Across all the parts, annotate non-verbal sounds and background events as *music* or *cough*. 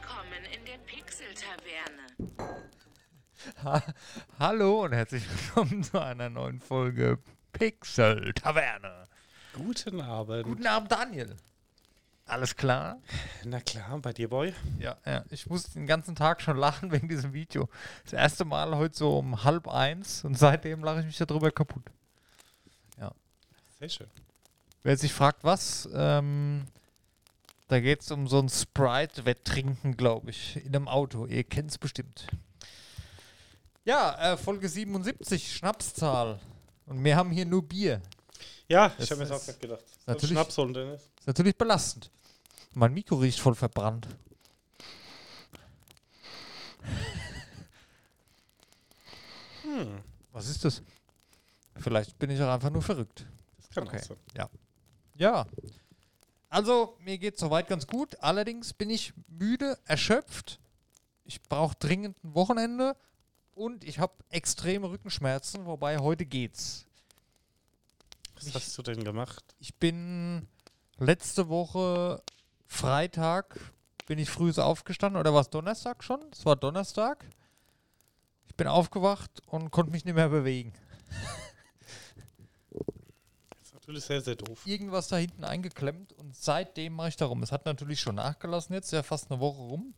Willkommen in der Pixel-Taverne. Ha Hallo und herzlich willkommen zu einer neuen Folge Pixel Taverne. Guten Abend. Guten Abend, Daniel. Alles klar? Na klar, bei dir, Boy? Ja, ja. Ich muss den ganzen Tag schon lachen wegen diesem Video. Das erste Mal heute so um halb eins und seitdem lache ich mich darüber kaputt. Sehr schön. Wer sich fragt, was, ähm, da geht es um so ein Sprite-Wetttrinken, glaube ich, in einem Auto. Ihr kennt es bestimmt. Ja, äh, Folge 77, Schnapszahl. Und wir haben hier nur Bier. Ja, Das ich habe mir das auch gerade gedacht. natürlich- Schnaps holen, Dennis. Ist natürlich belastend. Mein Mikro riecht voll verbrannt. Hm, Was ist das? Vielleicht bin ich auch einfach nur verrückt. das kann Okay. sein. Ja. Also, mir geht soweit ganz gut. Allerdings bin ich müde, erschöpft. Ich brauche dringend ein Wochenende. Und ich habe extreme Rückenschmerzen, wobei heute geht's. Was Ich- hast du denn gemacht? Ich bin letzte Woche Freitag bin ich früh aufgestanden oder war es Donnerstag schon? Es war Donnerstag. Ich bin aufgewacht und konnte mich nicht mehr bewegen. *laughs* Natürlich sehr, sehr doof. Irgendwas da hinten eingeklemmt und seitdem mache ich darum. Es hat natürlich schon nachgelassen jetzt, ja fast eine Woche rum.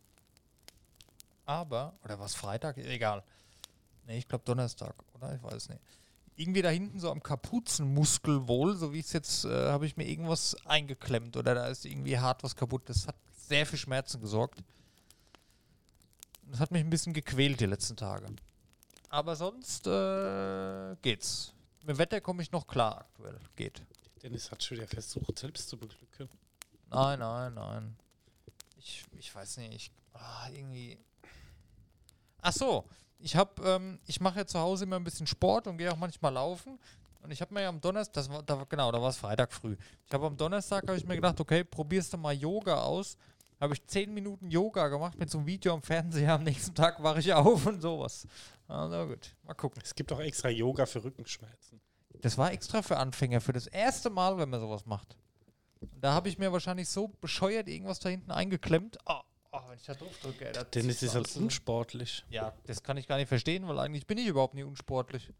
Aber, oder was Freitag? Egal. Nee, ich glaube Donnerstag, oder? Ich weiß nicht. Irgendwie da hinten so am Kapuzenmuskel wohl, so wie es jetzt, äh, habe ich mir irgendwas eingeklemmt oder da ist irgendwie hart was kaputt. Das hat sehr für Schmerzen gesorgt. Das hat mich ein bisschen gequält die letzten Tage. Aber sonst äh, geht's. Mit dem Wetter komme ich noch klar aktuell. Geht. Dennis hat schon wieder versucht, selbst zu beglücken. Nein, nein, nein. Ich, ich weiß nicht, ich, ah, irgendwie. Ach so, ich habe, ähm, ich mache ja zu Hause immer ein bisschen Sport und gehe auch manchmal laufen. Und ich habe mir ja am Donnerstag, das war, da, war- genau, da war es Freitag früh. Ich habe am Donnerstag, habe ich mir gedacht, okay, probierst du mal Yoga aus. Habe ich 10 Minuten Yoga gemacht mit so einem Video am Fernseher. Am nächsten Tag wache ich auf und sowas. Also gut, mal gucken. Es gibt auch extra Yoga für Rückenschmerzen. Das war extra für Anfänger, für das erste Mal, wenn man sowas macht. Da habe ich mir wahrscheinlich so bescheuert irgendwas da hinten eingeklemmt. Oh, oh, wenn ich da drauf drücke, ey, da Dennis ist halt unsportlich. Ja, das kann ich gar nicht verstehen, weil eigentlich bin ich überhaupt nie unsportlich.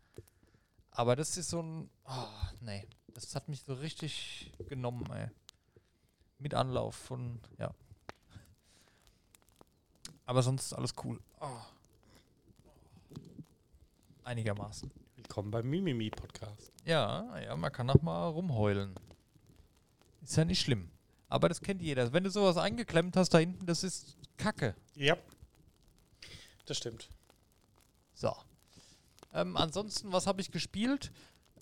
Aber das ist so ein. Oh, nee. Das hat mich so richtig genommen, ey. Mit Anlauf von. Ja. Aber sonst ist alles cool. Oh. Einigermaßen. Willkommen beim Mimimi-Podcast. Ja, ja, man kann auch mal rumheulen. Ist ja nicht schlimm. Aber das kennt jeder. Wenn du sowas eingeklemmt hast da hinten, das ist Kacke. Ja. Das stimmt. So. Ähm, ansonsten, was habe ich gespielt?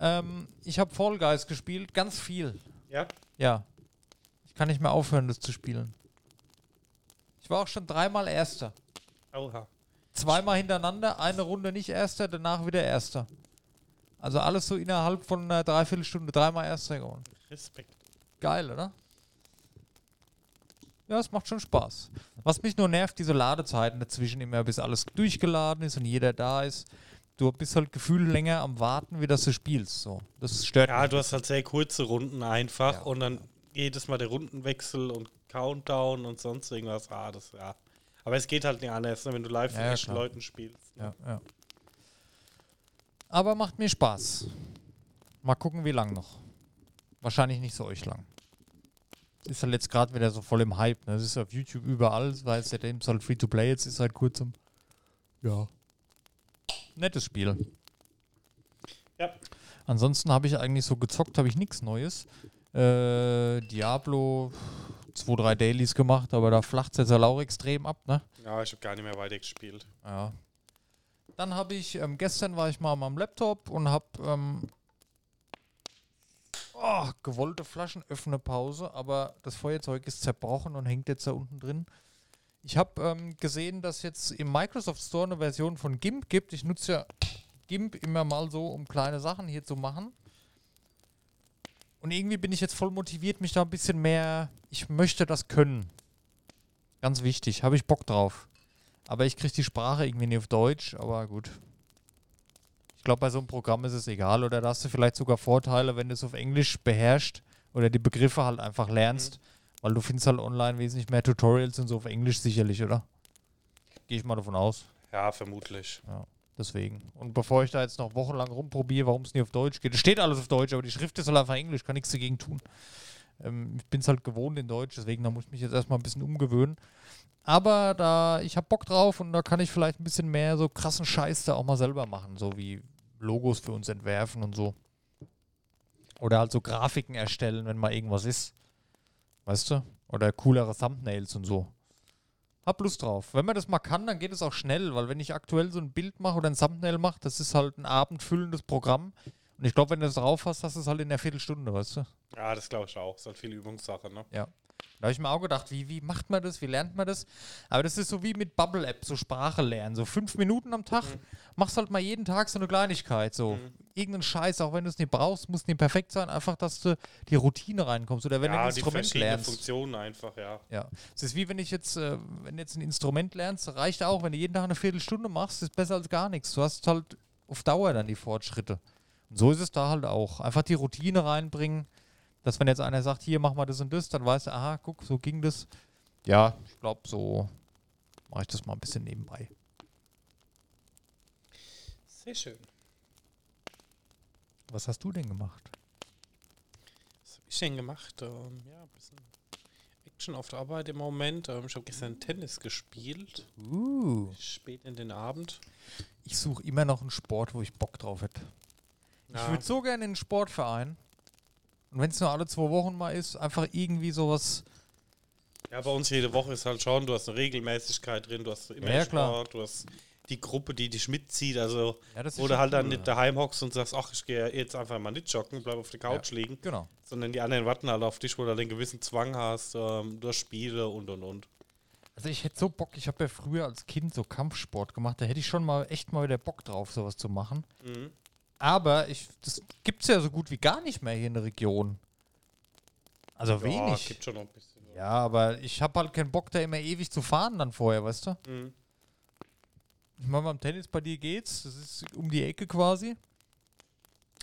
Ähm, ich habe Fall Guys gespielt, ganz viel. Ja? Ja. Ich kann nicht mehr aufhören, das zu spielen. Ich war auch schon dreimal Erster. Oha. Zweimal hintereinander, eine Runde nicht Erster, danach wieder Erster. Also alles so innerhalb von einer Dreiviertelstunde dreimal Erster geworden. Respekt. Geil, oder? Ja, es macht schon Spaß. Was mich nur nervt, diese Ladezeiten dazwischen immer, bis alles durchgeladen ist und jeder da ist. Du bist halt gefühlt länger am Warten, wie dass du spielst. So. Das stört Ja, mich. du hast halt sehr kurze Runden einfach Ja. und dann jedes Mal der Rundenwechsel und Countdown und sonst irgendwas. Ah, das, ja. Aber es geht halt nicht anders, ne, wenn du live Ja, mit ja, echten. Leuten spielst. Ja, ja. Aber macht mir Spaß. Mal gucken, wie lang noch. Wahrscheinlich nicht so euch lang. Ist halt jetzt gerade wieder so voll im Hype. Ne? Das ist auf YouTube überall, weil es seitdem es halt free to play jetzt ist seit kurzem. Ja. Nettes Spiel. Ja. Ansonsten habe ich eigentlich so gezockt, habe ich nichts Neues. Äh, Diablo, zwei, drei Dailies gemacht, aber da flacht es jetzt halt auch extrem ab, ne? Ja, ich habe gar nicht mehr weiter gespielt. Ja. Dann habe ich, ähm, gestern war ich mal am Laptop und habe ähm, oh, gewollte Flaschenöffnerpause, aber das Feuerzeug ist zerbrochen und hängt jetzt da unten drin. Ich habe ähm, gesehen, dass jetzt im Microsoft Store eine Version von GIMP gibt. Ich nutze ja GIMP immer mal so, um kleine Sachen hier zu machen. Und irgendwie bin ich jetzt voll motiviert, mich da ein bisschen mehr. Ich möchte das können. Ganz wichtig, habe ich Bock drauf. Aber ich kriege die Sprache irgendwie nicht auf Deutsch, aber gut. Ich glaube, bei so einem Programm ist es egal. Oder da hast du vielleicht sogar Vorteile, wenn du es auf Englisch beherrschst oder die Begriffe halt einfach lernst. Weil du findest halt online wesentlich mehr Tutorials und so auf Englisch sicherlich, oder? Gehe ich mal davon aus. Ja, vermutlich. Deswegen. Und bevor ich da jetzt noch wochenlang rumprobiere, warum es nie auf Deutsch geht. Steht alles auf Deutsch, aber die Schrift ist halt einfach Englisch, kann nichts dagegen tun. Ähm, ich bin es halt gewohnt in Deutsch, deswegen da muss ich mich jetzt erstmal ein bisschen umgewöhnen. Aber da, ich habe Bock drauf und da kann ich vielleicht ein bisschen mehr so krassen Scheiß da auch mal selber machen, so wie Logos für uns entwerfen und so. Oder halt so Grafiken erstellen, wenn mal irgendwas ist. Weißt du? Oder coolere Thumbnails und so. Hab Lust drauf. Wenn man das mal kann, dann geht es auch schnell, weil wenn ich aktuell so ein Bild mache oder ein Thumbnail mache, das ist halt ein abendfüllendes Programm. Und ich glaube, wenn du das drauf hast, hast du es halt in der Viertelstunde, weißt du? Ja, das glaube ich auch. Ist halt viel Übungssache, ne? Da habe ich mir auch gedacht, wie, wie macht man das, wie lernt man das? Aber das ist so wie mit Bubble App, so Sprache lernen. So fünf Minuten am Tag, Mhm. machst halt mal jeden Tag so eine Kleinigkeit. So Mhm. irgendeinen Scheiß, auch wenn du es nicht brauchst, muss nicht perfekt sein, einfach, dass du die Routine reinkommst. Oder wenn du ja, ein die Instrument verschiedenen lernst. Funktionen einfach, ja. Ja. Es ist wie wenn ich jetzt, äh, wenn du jetzt ein Instrument lernst, reicht auch, wenn du jeden Tag eine Viertelstunde machst, ist besser als gar nichts. Du hast halt auf Dauer dann die Fortschritte. Und so ist es da halt auch. Einfach die Routine reinbringen, dass wenn jetzt einer sagt, hier mach mal das und das, dann weißt du, aha, guck, so ging das. Ja, ich glaube, so mache ich das mal ein bisschen nebenbei. Sehr schön. Was hast du denn gemacht? Was habe ich denn gemacht? Ähm, ja, ein bisschen Action auf der Arbeit im Moment. Ähm, ich habe gestern Tennis gespielt. Uh. Spät in den Abend. Ich suche immer noch einen Sport, wo ich Bock drauf hätte. Ich Ja. würde so gerne in einen Sportverein. Und wenn es nur alle zwei Wochen mal ist, einfach irgendwie sowas. Ja, bei uns jede Woche ist halt schon, du hast eine Regelmäßigkeit drin, du hast immer Ja. Sport, du hast die Gruppe, die dich mitzieht, also Ja, schon halt dann cool, nicht ja. daheim hockst und sagst, ach, ich gehe jetzt einfach mal nicht joggen, bleib auf der Couch liegen, Genau. sondern die anderen warten halt auf dich, wo du halt einen gewissen Zwang hast, ähm, durch Spiele und und und. Also ich hätte so Bock, ich habe ja früher als Kind so Kampfsport gemacht, da hätte ich schon mal echt mal wieder Bock drauf, sowas zu machen. Mhm. Aber ich, das gibt es ja so gut wie gar nicht mehr hier in der Region. Also Ja, wenig. gibt schon noch ein bisschen. Ja, aber ich habe halt keinen Bock, da immer ewig zu fahren dann vorher, weißt du? Mhm. Ich meine, beim Tennis bei dir geht's, das ist um die Ecke quasi.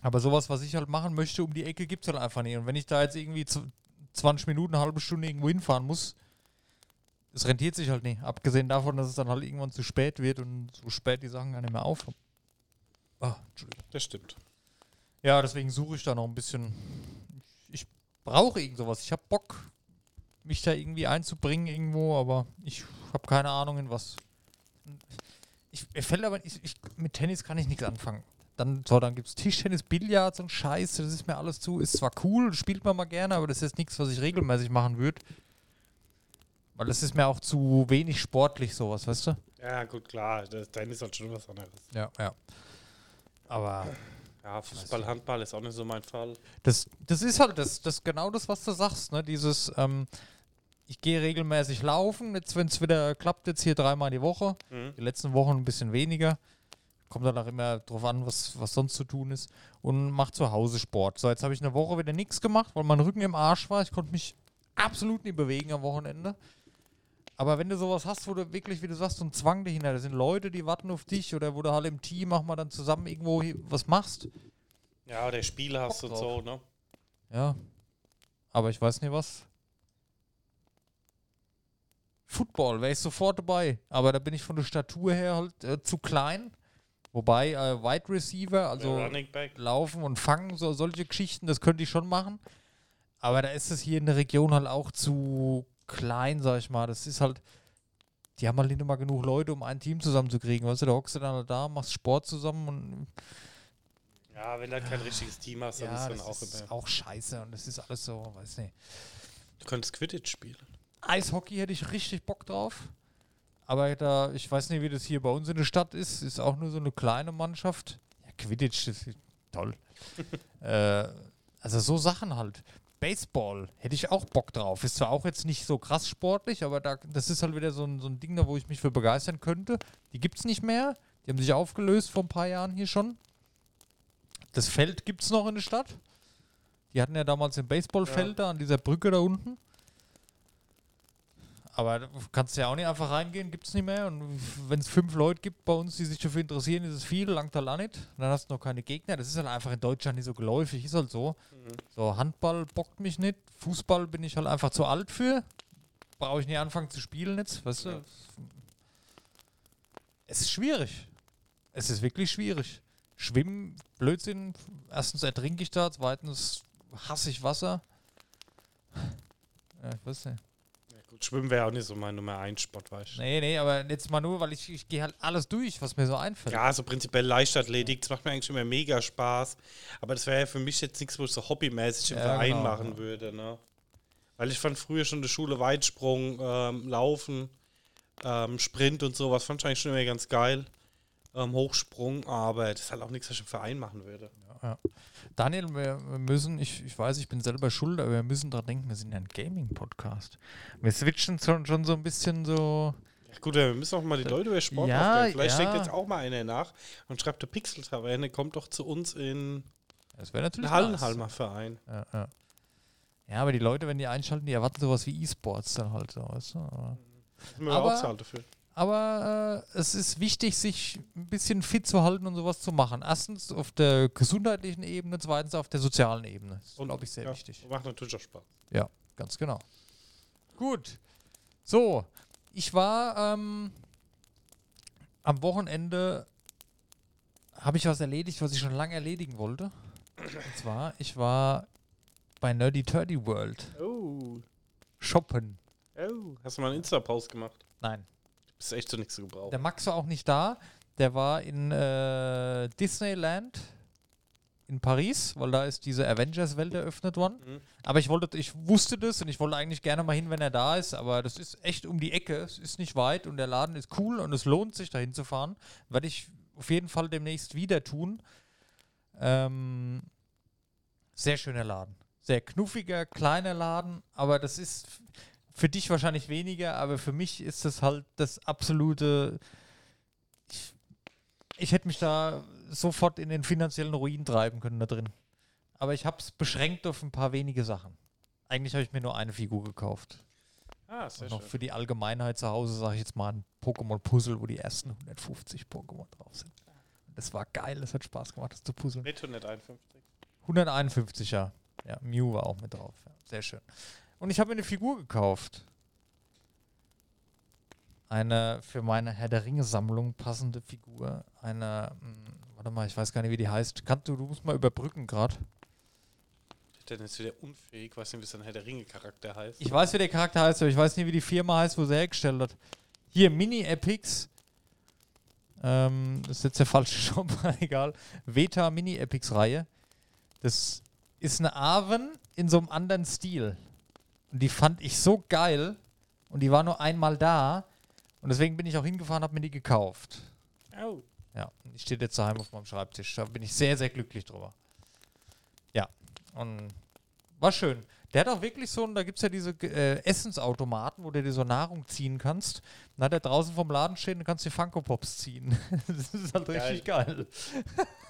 Aber sowas, was ich halt machen möchte, um die Ecke gibt es halt einfach nicht. Und wenn ich da jetzt irgendwie zw- 20 Minuten, eine halbe Stunde irgendwo hinfahren muss, es rentiert sich halt nicht. Abgesehen davon, dass es dann halt irgendwann zu spät wird und so spät die Sachen gar nicht mehr auf. Ah, Entschuldigung. Das stimmt. Ja, deswegen suche ich da noch ein bisschen. Ich, brauche irgend sowas. Ich habe Bock, mich da irgendwie einzubringen irgendwo, aber ich habe keine Ahnung in was. Ich, mir fällt aber, ich, ich, mit Tennis kann ich nichts anfangen. Dann, so, dann gibt es Tischtennis, Billard und Scheiß, das ist mir alles zu. Ist zwar cool, spielt man mal gerne, aber das ist jetzt nichts, was ich regelmäßig machen würde. Weil das ist mir auch zu wenig sportlich, sowas, weißt du? Ja, gut, klar, das Tennis ist halt schon was anderes. Ja, ja. Aber Ja, Fußball, Handball ist auch nicht so mein Fall. Das, das ist halt das, das genau das, was du sagst, ne? Dieses, ähm, ich gehe regelmäßig laufen, jetzt wenn es wieder klappt, jetzt hier dreimal die Woche. Mhm. Die letzten Wochen ein bisschen weniger. Kommt dann auch immer drauf an, was, was sonst zu tun ist. Und mach zu Hause Sport. So, jetzt habe ich eine Woche wieder nichts gemacht, weil mein Rücken im Arsch war. Ich konnte mich absolut nicht bewegen am Wochenende. Aber wenn du sowas hast, wo du wirklich, wie du sagst, so ein Zwang dahinter, da sind Leute, die warten auf dich oder wo du halt im Team auch mal dann zusammen irgendwo was machst. Ja, der Spiel hast Bock und so, ne? Ja. Aber ich weiß nicht was. Football wäre ich sofort dabei. Aber da bin ich von der Statur her halt äh, zu klein. Wobei äh, Wide Receiver, also laufen und fangen, so solche Geschichten, das könnte ich schon machen. Aber da ist es hier in der Region halt auch zu klein, sag ich mal. Das ist halt, die haben halt nicht immer genug Leute, um ein Team zusammenzukriegen. Weißt du, da hockst du dann halt da, machst Sport zusammen und Ja, wenn du halt kein richtiges Team hast, dann ja, ist dann das auch ist immer. auch scheiße und das ist alles so, weiß nicht. Du könntest Quidditch spielen. Eishockey hätte ich richtig Bock drauf. Aber da, ich weiß nicht, wie das hier bei uns in der Stadt ist. Ist auch nur so eine kleine Mannschaft. Ja, Quidditch, das ist toll. *laughs* äh, also so Sachen halt. Baseball hätte ich auch Bock drauf. Ist zwar auch jetzt nicht so krass sportlich, aber da, das ist halt wieder so ein, so ein Ding, da wo ich mich für begeistern könnte. Die gibt es nicht mehr. Die haben sich aufgelöst vor ein paar Jahren hier schon. Das Feld gibt es noch in der Stadt. Die hatten ja damals ein Baseballfeld da an dieser Brücke da unten. Aber du kannst ja auch nicht einfach reingehen, gibt es nicht mehr. Und wenn es fünf Leute gibt bei uns, die sich dafür interessieren, ist es viel, langt halt auch nicht. Dann hast du noch keine Gegner. Das ist halt einfach in Deutschland nicht so geläufig, ist halt so. So, Handball bockt mich nicht. Fußball bin ich halt einfach zu alt für. Brauche ich nicht anfangen zu spielen jetzt, weißt du? Es ist schwierig. Es ist wirklich schwierig. Schwimmen, Blödsinn. Erstens ertrinke ich da, zweitens hasse ich Wasser. Ja, ich weiß nicht. Gut, Schwimmen wäre auch nicht so mein Nummer 1 Sport, weißt du. Nee, nee, aber jetzt mal nur, weil ich, ich gehe halt alles durch, was mir so einfällt. Ja, so prinzipiell Leichtathletik, das macht mir eigentlich immer mega Spaß. Aber das wäre ja für mich jetzt nichts, wo ich so hobbymäßig im Ja, Verein genau, machen ja. würde. Ne? Weil ich fand früher schon in der Schule Weitsprung, ähm, Laufen, ähm, Sprint und sowas, fand ich eigentlich schon immer ganz geil. Ähm, Hochsprung, aber das ist halt auch nichts, was ich im Verein machen würde. Ja. Daniel, wir, müssen, ich, ich weiß, ich bin selber schuld, aber wir müssen daran denken, wir sind ja ein Gaming-Podcast. Wir switchen schon, schon so ein bisschen so. Ja, gut, wir müssen auch mal die Leute über Sport Ja, aufklären. Vielleicht ja. denkt jetzt auch mal einer nach und schreibt der Pixel-Taverne, kommt doch zu uns in Das wäre natürlich. den. Hallenhalmer Verein. Ja, ja. ja, aber die Leute, wenn die einschalten, die erwarten sowas wie E-Sports dann halt so. Weißt du? aber wir Aber- auch zahlen dafür. Aber äh, es ist wichtig, sich ein bisschen fit zu halten und sowas zu machen. Erstens auf der gesundheitlichen Ebene, zweitens auf der sozialen Ebene. Das ist, glaube ich, sehr ja, wichtig. Macht natürlich auch Spaß. Ja, ganz genau. Gut. So, ich war ähm, am Wochenende, habe ich was erledigt, was ich schon lange erledigen wollte. Und zwar, ich war bei Nerdy Turdy World Oh. shoppen. Oh. Hast du mal einen Insta-Post gemacht? Nein, Bist echt zu nichts zu gebrauchen. der Max war auch nicht da. Der war in äh, Disneyland in Paris, weil da ist diese Avengers-Welt eröffnet worden. Mhm. Aber ich wollte, ich wusste das und ich wollte eigentlich gerne mal hin, wenn er da ist, aber das ist echt um die Ecke, es ist nicht weit und der Laden ist cool und es lohnt sich dahin zu fahren. Werde ich auf jeden Fall demnächst wieder tun. Ähm, sehr schöner Laden. Sehr knuffiger, kleiner Laden, aber das ist für dich wahrscheinlich weniger, aber für mich ist das halt das absolute. Ich, ich hätte mich da sofort in den finanziellen Ruin treiben können da drin. Aber ich habe es beschränkt auf ein paar wenige Sachen. Eigentlich habe ich mir nur eine Figur gekauft. Ah, sehr Und noch schön. für die Allgemeinheit zu Hause sage ich jetzt mal ein Pokémon-Puzzle, wo die ersten 150 Pokémon drauf sind. Das war geil, das hat Spaß gemacht, das zu puzzeln. Netto nicht 51. 151, ja. Ja, Mew war auch mit drauf. Ja, sehr schön. Und ich habe mir eine Figur gekauft. Eine für meine Herr der Ringe-Sammlung passende Figur. Eine, mh, warte mal, ich weiß gar nicht, wie die heißt. Kannst du, du musst mal überbrücken gerade. Der ist wieder unfähig, weiß nicht, wie sein Herr der Ringe-Charakter heißt. Ich weiß, wie der Charakter heißt, aber ich weiß nicht, wie die Firma heißt, wo sie hergestellt hat. Hier, Mini Epics. Ähm, das ist jetzt der falsche *laughs* Shop, egal. Veta Mini Epics Reihe. Das ist eine Aven in so einem anderen Stil. Und die fand ich so geil. Und die war nur einmal da. Und deswegen bin ich auch hingefahren, habe mir die gekauft. Oh. Ja, und die steht jetzt daheim auf meinem Schreibtisch. Da bin ich sehr, sehr glücklich drüber. Ja, und war schön. Der hat auch wirklich so, und da gibt es ja diese äh, Essensautomaten, wo du dir so Nahrung ziehen kannst. Dann hat er draußen vom Laden stehen und kannst dir Funko Pops ziehen. *laughs* das ist halt Geil. richtig geil.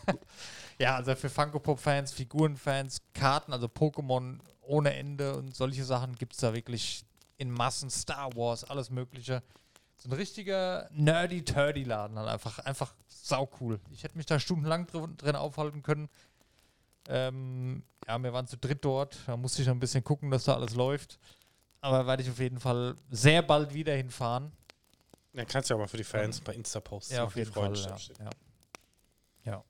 *laughs* ja, also für Funko Pop-Fans, Figurenfans, Karten, also Pokémon ohne Ende und solche Sachen gibt es da wirklich in Massen. Star Wars, alles Mögliche. So ein richtiger nerdy-turdy-Laden halt einfach. Einfach sau cool. Ich hätte mich da stundenlang drin, drin aufhalten können. Ähm, ja, wir waren zu dritt dort. Da musste ich noch ein bisschen gucken, dass da alles läuft. Aber werde ich auf jeden Fall sehr bald wieder hinfahren. Dann kannst du ja mal für die Fans bei Insta posten. Ja, auf jeden Fall. Ja. Ja. ja.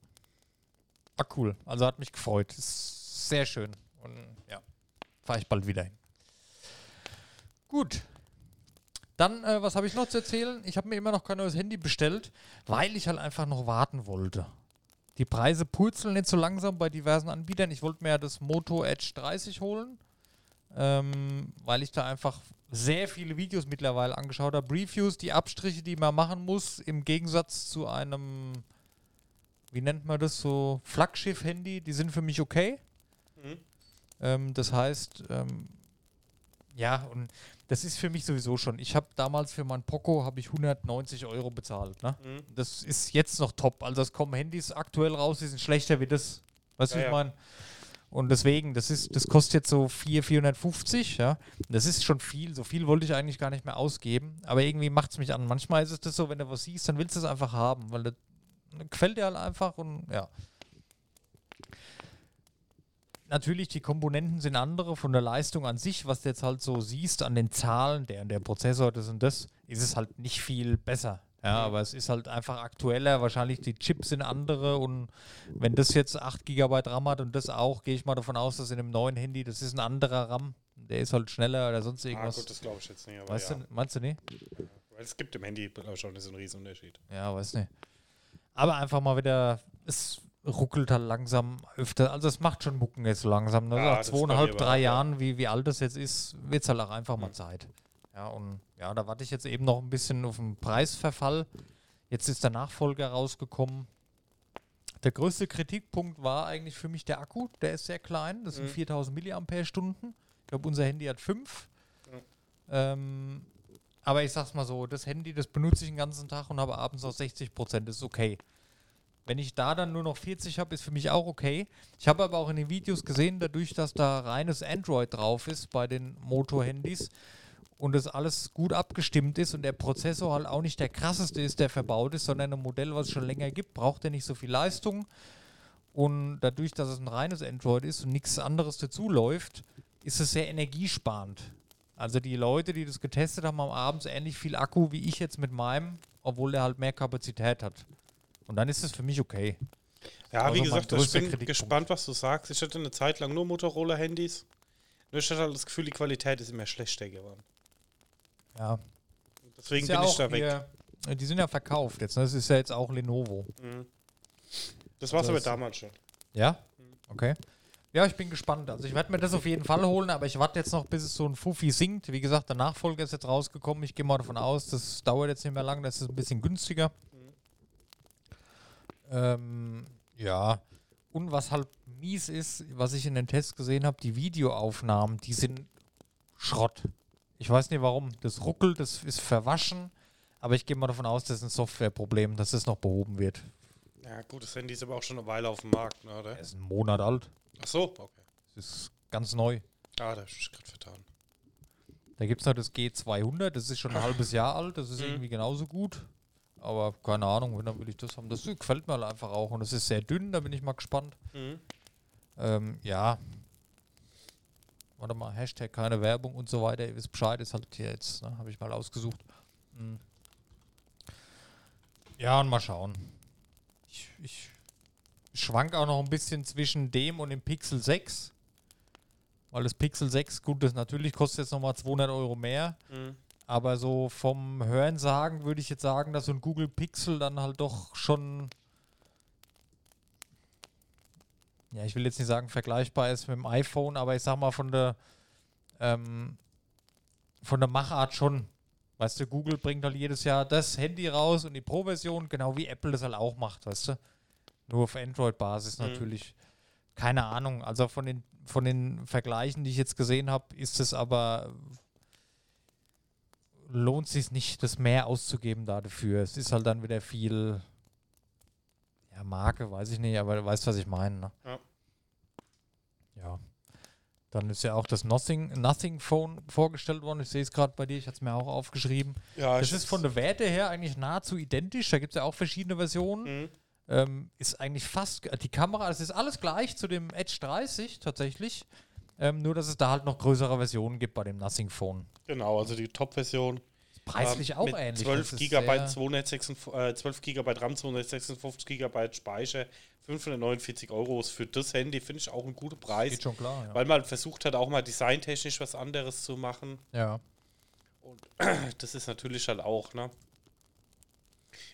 Ah, cool. Also hat mich gefreut. Ist sehr schön. Und ja, fahre ich bald wieder hin. Gut. Dann, äh, was habe ich noch zu erzählen? Ich habe mir immer noch kein neues Handy bestellt, weil ich halt einfach noch warten wollte. Die Preise purzeln nicht so langsam bei diversen Anbietern. Ich wollte mir ja das Moto Edge 30 holen, ähm, weil ich da einfach sehr viele Videos mittlerweile angeschaut habe. Reviews, die Abstriche, die man machen muss, im Gegensatz zu einem, wie nennt man das, so Flaggschiff-Handy, die sind für mich okay. Mhm. Ähm, das heißt, ähm, ja, und das ist für mich sowieso schon. Ich habe damals für mein Poco habe ich 190 Euro bezahlt. Ne? Mhm. Das ist jetzt noch top. Also es kommen Handys aktuell raus, die sind schlechter wie das. Weißt du, Ja, ich ja. meine? Und deswegen, das ist, das kostet jetzt so 4, 450, ja. Das ist schon viel. So viel wollte ich eigentlich gar nicht mehr ausgeben. Aber irgendwie macht es mich an. Manchmal ist es das so, wenn du was siehst, dann willst du es einfach haben, weil das gefällt dir halt einfach und ja. Natürlich, die Komponenten sind andere von der Leistung an sich, was du jetzt halt so siehst an den Zahlen, der der Prozessor, das und das, ist es halt nicht viel besser. Ja, aber es ist halt einfach aktueller, wahrscheinlich die Chips sind andere und wenn das jetzt 8 GB RAM hat und das auch, gehe ich mal davon aus, dass in einem neuen Handy, das ist ein anderer RAM, der ist halt schneller oder sonst irgendwas. Ah, gut, das glaube ich jetzt nicht. Aber weißt ja. du, meinst du nicht? Weil es gibt im Handy schon so einen riesen Unterschied. Ja, weiß nicht. Aber einfach mal wieder, es ruckelt halt langsam öfter. Also es macht schon Mucken jetzt so langsam. Ne? Ja, Nach zweieinhalb, drei auch. Jahren, wie, wie alt das jetzt ist, wird es halt auch einfach mal Zeit. Ja, und ja, da warte ich jetzt eben noch ein bisschen auf den Preisverfall. Jetzt ist der Nachfolger rausgekommen. Der größte Kritikpunkt war eigentlich für mich der Akku. Der ist sehr klein. Das sind Mhm. 4000 Milliampere-Stunden. Ich glaube, unser Handy hat 5. Ähm, aber ich sag's mal so, das Handy, das benutze ich den ganzen Tag und habe abends noch 60 Prozent. Das ist okay. Wenn ich da dann nur noch 40 habe, ist für mich auch okay. Ich habe aber auch in den Videos gesehen, dadurch, dass da reines Android drauf ist bei den Moto-Handys und das alles gut abgestimmt ist und der Prozessor halt auch nicht der krasseste ist, der verbaut ist, sondern ein Modell, was es schon länger gibt, braucht er nicht so viel Leistung. Und dadurch, dass es ein reines Android ist und nichts anderes dazu läuft, ist es sehr energiesparend. Also die Leute, die das getestet haben, haben abends ähnlich viel Akku wie ich jetzt mit meinem, obwohl der halt mehr Kapazität hat. Und dann ist es für mich okay. Ja, Also wie gesagt, ich bin Kritikpunkt. gespannt, was du sagst. Ich hatte eine Zeit lang nur Motorola-Handys. Nur ich hatte halt das Gefühl, die Qualität ist immer schlechter geworden. Ja. Deswegen ja bin ich da weg. hier- die sind ja verkauft jetzt. Ne? Das ist ja jetzt auch Lenovo. Das war es Also aber damals schon. Ja? Okay. Ja, ich bin gespannt. Also ich werde mir das auf jeden Fall holen, aber ich warte jetzt noch, bis es so ein Fuffi sinkt. Wie gesagt, der Nachfolger ist jetzt rausgekommen. Ich gehe mal davon aus, das dauert jetzt nicht mehr lang, das ist ein bisschen günstiger. Ähm, ja. Und was halt mies ist, was ich in den Tests gesehen habe, die Videoaufnahmen, die sind Schrott. Ich weiß nicht warum. Das ruckelt, das ist verwaschen. Aber ich gehe mal davon aus, das ist ein Softwareproblem, dass das noch behoben wird. Ja, gut, das Handy ist aber auch schon eine Weile auf dem Markt, ne, oder? Er ist ein Monat alt. Ach so, okay. Das ist ganz neu. Ah, da hab ich mich gerade vertan. Da gibt es noch das G200, das ist schon ein halbes Jahr alt, das ist Mhm. irgendwie genauso gut. Aber keine Ahnung, wenn dann will ich das haben. Das gefällt mir halt einfach auch und es ist sehr dünn, da bin ich mal gespannt. Mhm. Ähm, ja. Warte mal, Hashtag keine Werbung und so weiter. Ihr wisst Bescheid, ist halt hier jetzt, ne, habe ich mal ausgesucht. Hm. Ja, und mal schauen. Ich, ich schwank auch noch ein bisschen zwischen dem und dem Pixel 6. Weil das Pixel 6, gut, das natürlich kostet jetzt nochmal 200 Euro mehr. Mhm. Aber so vom Hörensagen würde ich jetzt sagen, dass so ein Google Pixel dann halt doch schon, ja, ich will jetzt nicht sagen vergleichbar ist mit dem iPhone, aber ich sag mal von der, ähm, von der Machart schon. Weißt du, Google bringt halt jedes Jahr das Handy raus und die Pro-Version, genau wie Apple das halt auch macht, weißt du. Nur auf Android-Basis Mhm. natürlich. Keine Ahnung. Also von den, von den Vergleichen, die ich jetzt gesehen habe, ist es aber lohnt sich nicht, das mehr auszugeben da dafür. Es ist halt dann wieder viel ja, Marke, weiß ich nicht, aber du weißt, was ich meine. Ne? Ja. Ja. Dann ist ja auch das Nothing, Nothing Phone vorgestellt worden. Ich sehe es gerade bei dir, ich hatte es mir auch aufgeschrieben. Ja, Das ist von der Werte her eigentlich nahezu identisch. Da gibt es ja auch verschiedene Versionen. Mhm. Ähm, ist eigentlich fast die Kamera, es ist alles gleich zu dem Edge 30 tatsächlich. Ähm, nur, dass es da halt noch größere Versionen gibt bei dem Nothing Phone. Genau, also die Top-Version. Preislich ähm, auch mit ähnlich. 12 Das ist GB, sehr- 256, äh, 12 GB RAM, 256 GB Speicher, 549 Euro für das Handy, finde ich auch ein guter Preis. Geht schon klar, ja. Weil man versucht hat, auch mal designtechnisch was anderes zu machen. ja. *clears throat* Das ist natürlich halt auch, ne?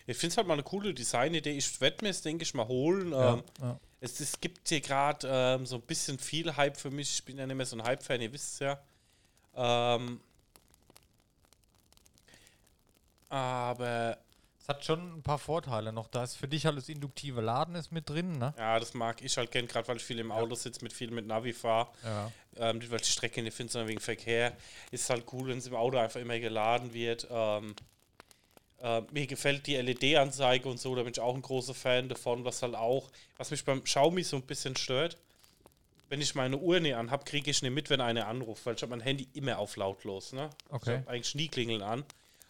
Ich finde es halt mal eine coole Designidee. Ich werde mir es, denke ich, mal holen. Ja, ähm, ja. Es, es gibt hier gerade ähm, so ein bisschen viel Hype für mich. Ich bin ja nicht mehr so ein Hype-Fan, ihr wisst es ja. Ähm, aber Es hat schon ein paar Vorteile noch. Da ist für dich halt das induktive Laden ist mit drin, ne? ja, das mag ich halt gern, gerade weil ich viel im Auto sitze, mit viel mit Navi fahre. Ja. Ähm, nicht, weil ich die Strecke nicht finde, sondern wegen Verkehr. Ist halt cool, wenn es im Auto einfach immer geladen wird. Ähm, äh, mir gefällt die LED-Anzeige und so, da bin ich auch ein großer Fan davon, was halt auch, was mich beim Xiaomi so ein bisschen stört. wenn ich meine Uhr nicht anhab, kriege ich nicht mit, wenn einer anruft, weil ich habe mein Handy immer auf lautlos. Ne? Okay. Ich habe eigentlich nie Klingeln an.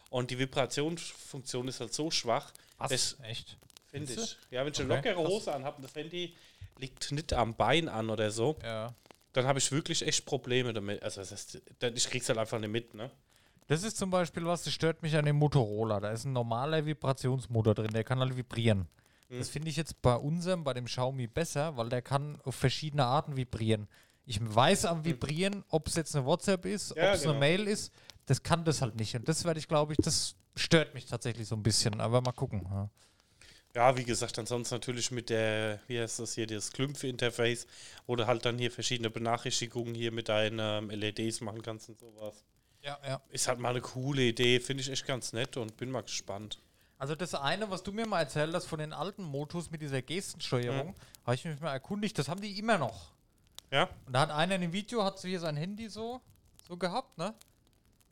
Und die Vibrationsfunktion ist halt so schwach, das Echt? finde ich. Ja, wenn ich eine Okay, lockere. Hose anhabe und das Handy liegt nicht am Bein an oder so, Ja. dann habe ich wirklich echt Probleme damit. Also das heißt, ich krieg's halt einfach nicht mit, ne? Das ist zum Beispiel was, das stört mich an dem Motorola. Da ist ein normaler Vibrationsmotor drin, der kann halt vibrieren. Das finde ich jetzt bei unserem, bei dem Xiaomi besser, weil der kann auf verschiedene Arten vibrieren. Ich weiß am Vibrieren, ob es jetzt eine WhatsApp ist, Ja, ob es genau. eine Mail ist. Das kann das halt nicht. Und das werde ich, glaube ich, das stört mich tatsächlich so ein bisschen. Aber mal gucken. Ja. Ja, wie gesagt, ansonsten natürlich mit der, wie heißt das hier, das Klümpfe-Interface, wo du halt dann hier verschiedene Benachrichtigungen hier mit deinen ähm, LEDs machen kannst und sowas. Ja, ja. Ist halt mal eine coole Idee, finde ich echt ganz nett und bin mal gespannt. Also das eine, was du mir mal erzählt hast von den alten Motos mit dieser Gestensteuerung, habe ich mich mal erkundigt, das haben die immer noch. Ja? Und da hat einer in dem Video, hat so hier sein Handy so, so gehabt, ne?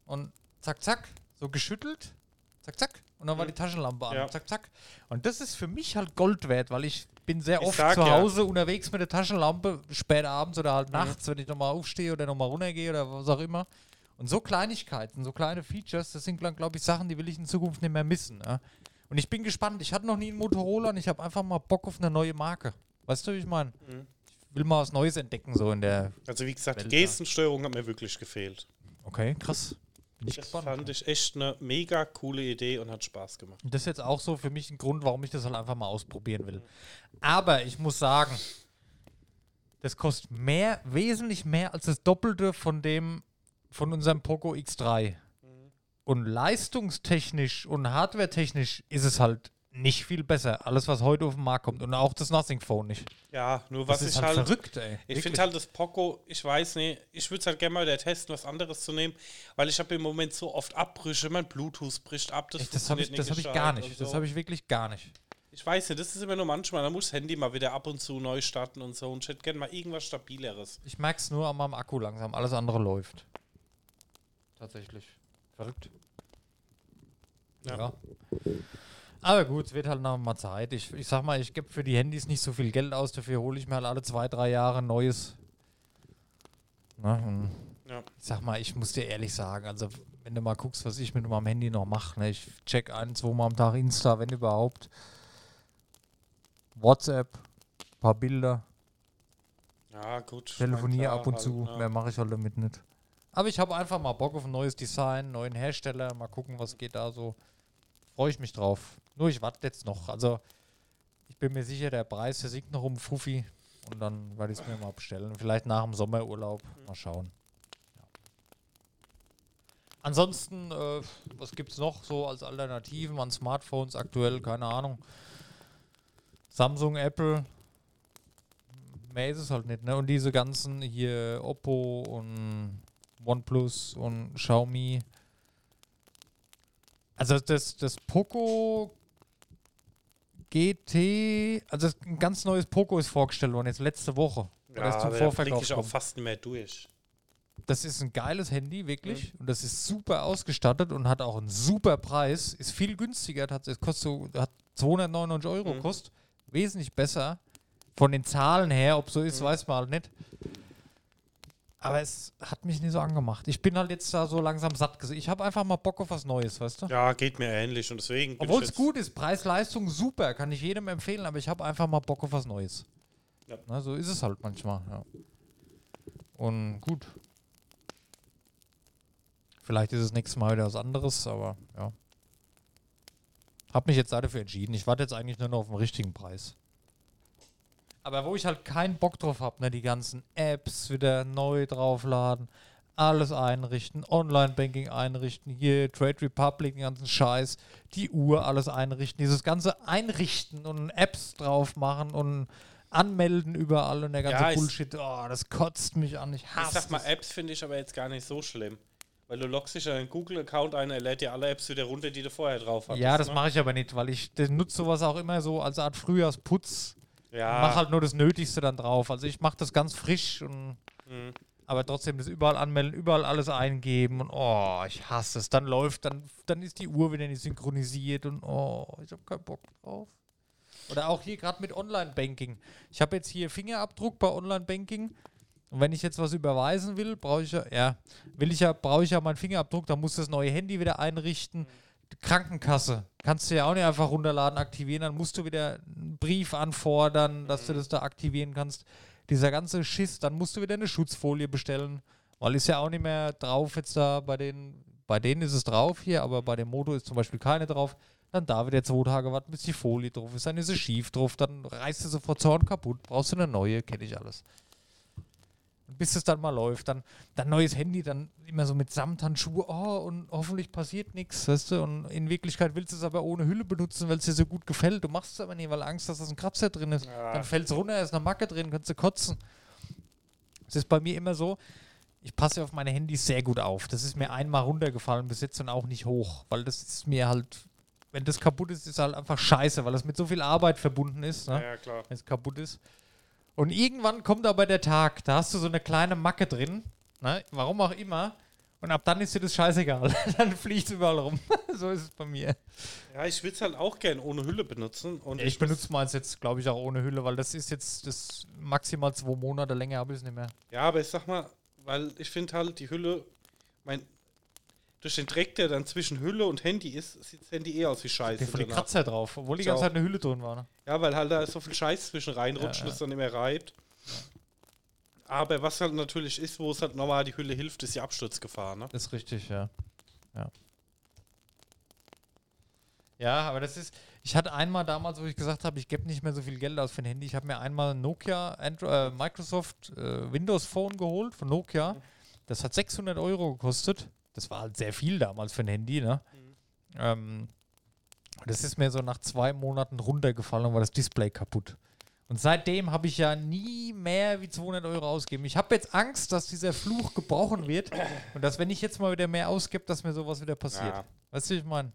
Und zack, zack, so geschüttelt, zack, zack. Und dann war die Taschenlampe an, Ja. zack, zack. Und das ist für mich halt Gold wert, weil ich bin sehr Ich oft sag zu ja. Hause unterwegs mit der Taschenlampe, spät abends oder halt nachts, wenn ich nochmal aufstehe oder nochmal runtergehe oder was auch immer. Und so Kleinigkeiten, so kleine Features, das sind, glaube ich, Sachen, die will ich in Zukunft nicht mehr missen. Ja? Und ich bin gespannt. Ich hatte noch nie einen Motorola und ich habe einfach mal Bock auf eine neue Marke. Weißt du, wie ich meine? Mhm. Ich will mal was Neues entdecken, so in der. Also wie gesagt, die Welt, Gestensteuerung hat mir wirklich gefehlt. Okay, krass. Bin ich Das gespannt. fand ich echt eine mega coole Idee und hat Spaß gemacht. Und das ist jetzt auch so für mich ein Grund, warum ich das halt einfach mal ausprobieren will. Aber ich muss sagen, das kostet mehr, wesentlich mehr als das Doppelte von dem, von unserem Poco X3. Und leistungstechnisch und hardwaretechnisch ist es halt nicht viel besser. Alles, was heute auf den Markt kommt. Und auch das Nothing Phone nicht. Ja, nur Das was ist ich halt, halt. verrückt, ey. Ich finde halt das Poco, ich weiß nicht, ich würde es halt gerne mal wieder testen, was anderes zu nehmen, weil ich habe im Moment so oft Abbrüche, mein Bluetooth bricht ab, das Echt, das habe ich, das hab ich gar nicht. Das so. habe ich wirklich gar nicht. Ich weiß nicht, das ist immer nur manchmal, da muss das Handy mal wieder ab und zu neu starten und so und ich hätte gerne mal irgendwas Stabileres. Ich merke es nur an meinem Akku langsam. Alles andere läuft. Tatsächlich. Verrückt. Ja. Ja. Aber gut, es wird halt noch mal Zeit. Ich, ich sag mal, ich gebe für die Handys nicht so viel Geld aus. Dafür hole ich mir halt alle zwei, drei Jahre ein neues. Und Ja. ich sag mal, ich muss dir ehrlich sagen, also wenn du mal guckst, was ich mit meinem Handy noch mache, ne, ich check ein, zwei Mal am Tag Insta, wenn überhaupt. WhatsApp, paar Bilder, Ja, gut. telefoniere klar, ab und halt, zu. ne. Mehr mache ich halt damit nicht. Aber ich habe einfach mal Bock auf ein neues Design, neuen Hersteller. Mal gucken, was geht da so. Freue ich mich drauf. Nur ich warte jetzt noch. Also ich bin mir sicher, der Preis der sinkt noch um Fuffi. Und dann werde ich es mir mal bestellen. Vielleicht nach dem Sommerurlaub. Mal schauen. Ja. Ansonsten, äh, was gibt es noch so als Alternativen an Smartphones aktuell? Keine Ahnung. Samsung, Apple, mehr ist es halt nicht, ne? Und diese ganzen hier Oppo und OnePlus und Xiaomi. Also das, das Poco GT, also ein ganz neues Poco ist vorgestellt worden, jetzt letzte Woche. Ja, zum aber da ich auch fast nicht mehr durch. Das ist ein geiles Handy, wirklich. Und das ist super ausgestattet und hat auch einen super Preis. Ist viel günstiger. Hat, es kostet so, hat 299 Euro Mhm. kostet. Wesentlich besser. Von den Zahlen her, ob so ist, Mhm. weiß man halt nicht. Aber es hat mich nie so angemacht. Ich bin halt jetzt da so langsam satt gesehen. Ich habe einfach mal Bock auf was Neues, weißt du? Ja, geht mir ähnlich und deswegen. Obwohl es gut ist, Preis-Leistung super, kann ich jedem empfehlen, aber ich habe einfach mal Bock auf was Neues. Ja. Na, so ist es halt manchmal, ja. Und gut. Vielleicht ist es nächstes Mal wieder was anderes, aber ja. Hab mich jetzt dafür entschieden. Ich warte jetzt eigentlich nur noch auf den richtigen Preis. Aber wo ich halt keinen Bock drauf habe, ne, die ganzen Apps wieder neu draufladen, alles einrichten, Online-Banking einrichten, hier Trade Republic, den ganzen Scheiß, die Uhr alles einrichten, dieses ganze Einrichten und Apps drauf machen und anmelden überall und der ganze Ja, ich- Bullshit, oh, das kotzt mich an. Ich Ich hasse sag mal. Apps finde ich aber jetzt gar nicht so schlimm. Weil du loggst dich in deinen Google-Account ein, er lädt dir alle Apps wieder runter, die du vorher drauf hattest. Ja, das ne? mache ich aber nicht, weil ich nutze sowas auch immer so als Art Frühjahrsputz. Ja, Mach halt nur das Nötigste dann drauf. Also ich mache das ganz frisch und Mhm. aber trotzdem das überall anmelden, überall alles eingeben und oh, ich hasse es. Dann läuft, dann, dann ist die Uhr wieder nicht synchronisiert und oh, ich habe keinen Bock drauf. Oder auch hier gerade mit Online-Banking. Ich habe jetzt hier Fingerabdruck bei Online-Banking. Und wenn ich jetzt was überweisen will, brauche ich ja, ja, will ich ja, brauche ich ja meinen Fingerabdruck, dann muss das neue Handy wieder einrichten. Krankenkasse kannst du ja auch nicht einfach runterladen, aktivieren, dann musst du wieder Brief anfordern, dass du das da aktivieren kannst. Dieser ganze Schiss, dann musst du wieder eine Schutzfolie bestellen, weil ist ja auch nicht mehr drauf jetzt da bei den, bei denen ist es drauf hier, aber bei dem Moto ist zum Beispiel keine drauf. Dann da wieder zwei Tage warten, bis die Folie drauf ist, dann ist sie schief drauf, dann reißt du sofort Zorn kaputt, brauchst du eine neue, kenne ich alles. Und bis es dann mal läuft, dann, dann neues Handy, dann immer so mit Samthandschuhe, oh, und hoffentlich passiert nichts, weißt du? Und in Wirklichkeit willst du es aber ohne Hülle benutzen, weil es dir so gut gefällt. Du machst es aber nicht, weil Angst hast, dass ein Kratzer drin ist. Ja. Dann fällt es runter, ist eine Macke drin, kannst du kotzen. Es ist bei mir immer so, ich passe auf meine Handys sehr gut auf. Das ist mir einmal runtergefallen bis jetzt und auch nicht hoch, weil das ist mir halt, wenn das kaputt ist, ist halt einfach scheiße, weil das mit so viel Arbeit verbunden ist. Ne? Ja, klar. wenn es kaputt ist. Und irgendwann kommt aber der Tag, da hast du so eine kleine Macke drin, ne? warum auch immer, und ab dann ist dir das scheißegal. *laughs* dann fliegt es überall rum. *laughs* so ist es bei mir. Ja, ich würde es halt auch gern ohne Hülle benutzen. Und Ich benutze meins jetzt, glaube ich, auch ohne Hülle, weil das ist jetzt das maximal zwei Monate länger habe ich es nicht mehr. Ja, aber ich sag mal, weil ich finde halt die Hülle, mein, durch den Dreck, der dann zwischen Hülle und Handy ist, sieht das Handy eh aus wie Scheiße. Der von den. Kratzer drauf, obwohl die Ich ganze. Zeit eine Hülle drin war. Ne? Ja, weil halt da so viel Scheiß zwischen reinrutscht Ja, und ja. es dann immer reibt. Aber was halt natürlich ist, wo es halt normal die Hülle hilft, ist die Absturzgefahr, ne? Das ist richtig, ja. Ja. Ja, aber das ist. Ich hatte einmal damals, wo ich gesagt habe, ich gebe nicht mehr so viel Geld aus für ein Handy. Ich habe mir einmal ein Nokia, Andro äh, Microsoft äh, Windows Phone geholt von Nokia. Das hat 600 Euro gekostet. Das war halt sehr viel damals für ein Handy, ne? Ähm, das ist mir so nach zwei Monaten runtergefallen und war das Display kaputt. Und seitdem habe ich ja nie mehr wie 200 Euro ausgegeben. Ich habe jetzt Angst, dass dieser Fluch gebrochen wird und dass, wenn ich jetzt mal wieder mehr ausgebe, dass mir sowas wieder passiert. Ja. Weißt du, ich meine?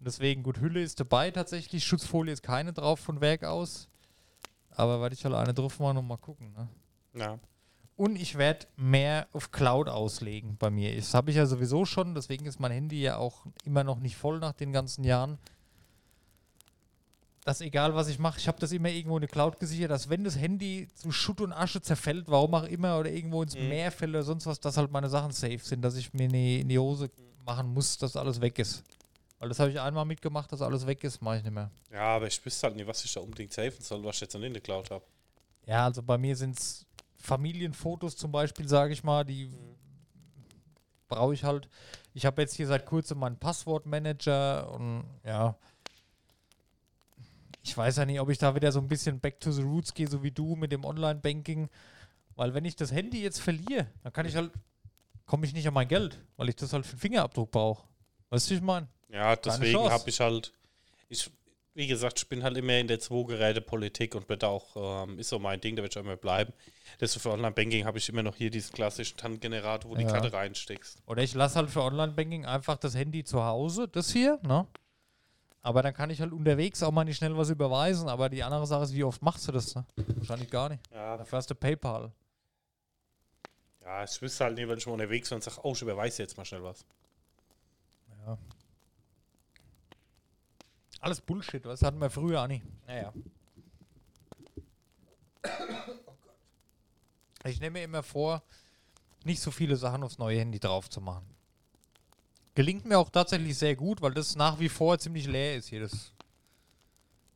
Und deswegen, gut, Hülle ist dabei tatsächlich. Schutzfolie ist keine drauf von Werk aus. Aber werde ich halt eine drauf machen und mal gucken. Ne? Ja. Und ich werde mehr auf Cloud auslegen bei mir. Das habe ich ja sowieso schon, deswegen ist mein Handy ja auch immer noch nicht voll nach den ganzen Jahren. Dass egal was ich mache, ich habe das immer irgendwo in die Cloud gesichert, dass wenn das Handy zu Schutt und Asche zerfällt, warum auch immer, oder irgendwo ins Mhm. Meer fällt oder sonst was, dass halt meine Sachen safe sind, dass ich mir in die, in die Hose machen muss, dass alles weg ist. Weil das habe ich einmal mitgemacht, dass alles weg ist, mache ich nicht mehr. Ja, aber ich wüsste halt nicht, was ich da unbedingt safen soll, was ich jetzt noch in der Cloud habe. Ja, also bei mir sind es Familienfotos zum Beispiel, sage ich mal, die brauche ich halt. Ich habe jetzt hier seit kurzem meinen Passwortmanager und ja. Ich weiß ja nicht, ob ich da wieder so ein bisschen back to the roots gehe, so wie du mit dem Online-Banking. Weil wenn ich das Handy jetzt verliere, dann kann ich halt, komme ich nicht an mein Geld, weil ich das halt für den Fingerabdruck brauche. Weißt du, ich meine? Ja, deswegen habe ich halt, ich, wie gesagt, ich bin halt immer in der Zwei-Geräte-Politik und wird auch, ähm, ist so mein Ding, da wird ich auch immer bleiben. Deswegen für Online-Banking habe ich immer noch hier diesen klassischen TAN-Generator, wo die Ja. Karte reinsteckst. Oder ich lasse halt für Online-Banking einfach das Handy zu Hause, das hier, ne? Aber dann kann ich halt unterwegs auch mal nicht schnell was überweisen. Aber die andere Sache ist, wie oft machst du das? Ne? Wahrscheinlich gar nicht. Ja, Dafür hast du PayPal. ja, ich wüsste halt nicht, wenn ich mal unterwegs bin und sage, oh, ich überweise jetzt mal schnell was. Ja. Alles Bullshit, was hatten wir früher auch nicht. Naja. Ich nehme mir immer vor, nicht so viele Sachen aufs neue Handy drauf zu machen. Gelingt mir auch tatsächlich sehr gut, weil das nach wie vor ziemlich leer ist hier. Das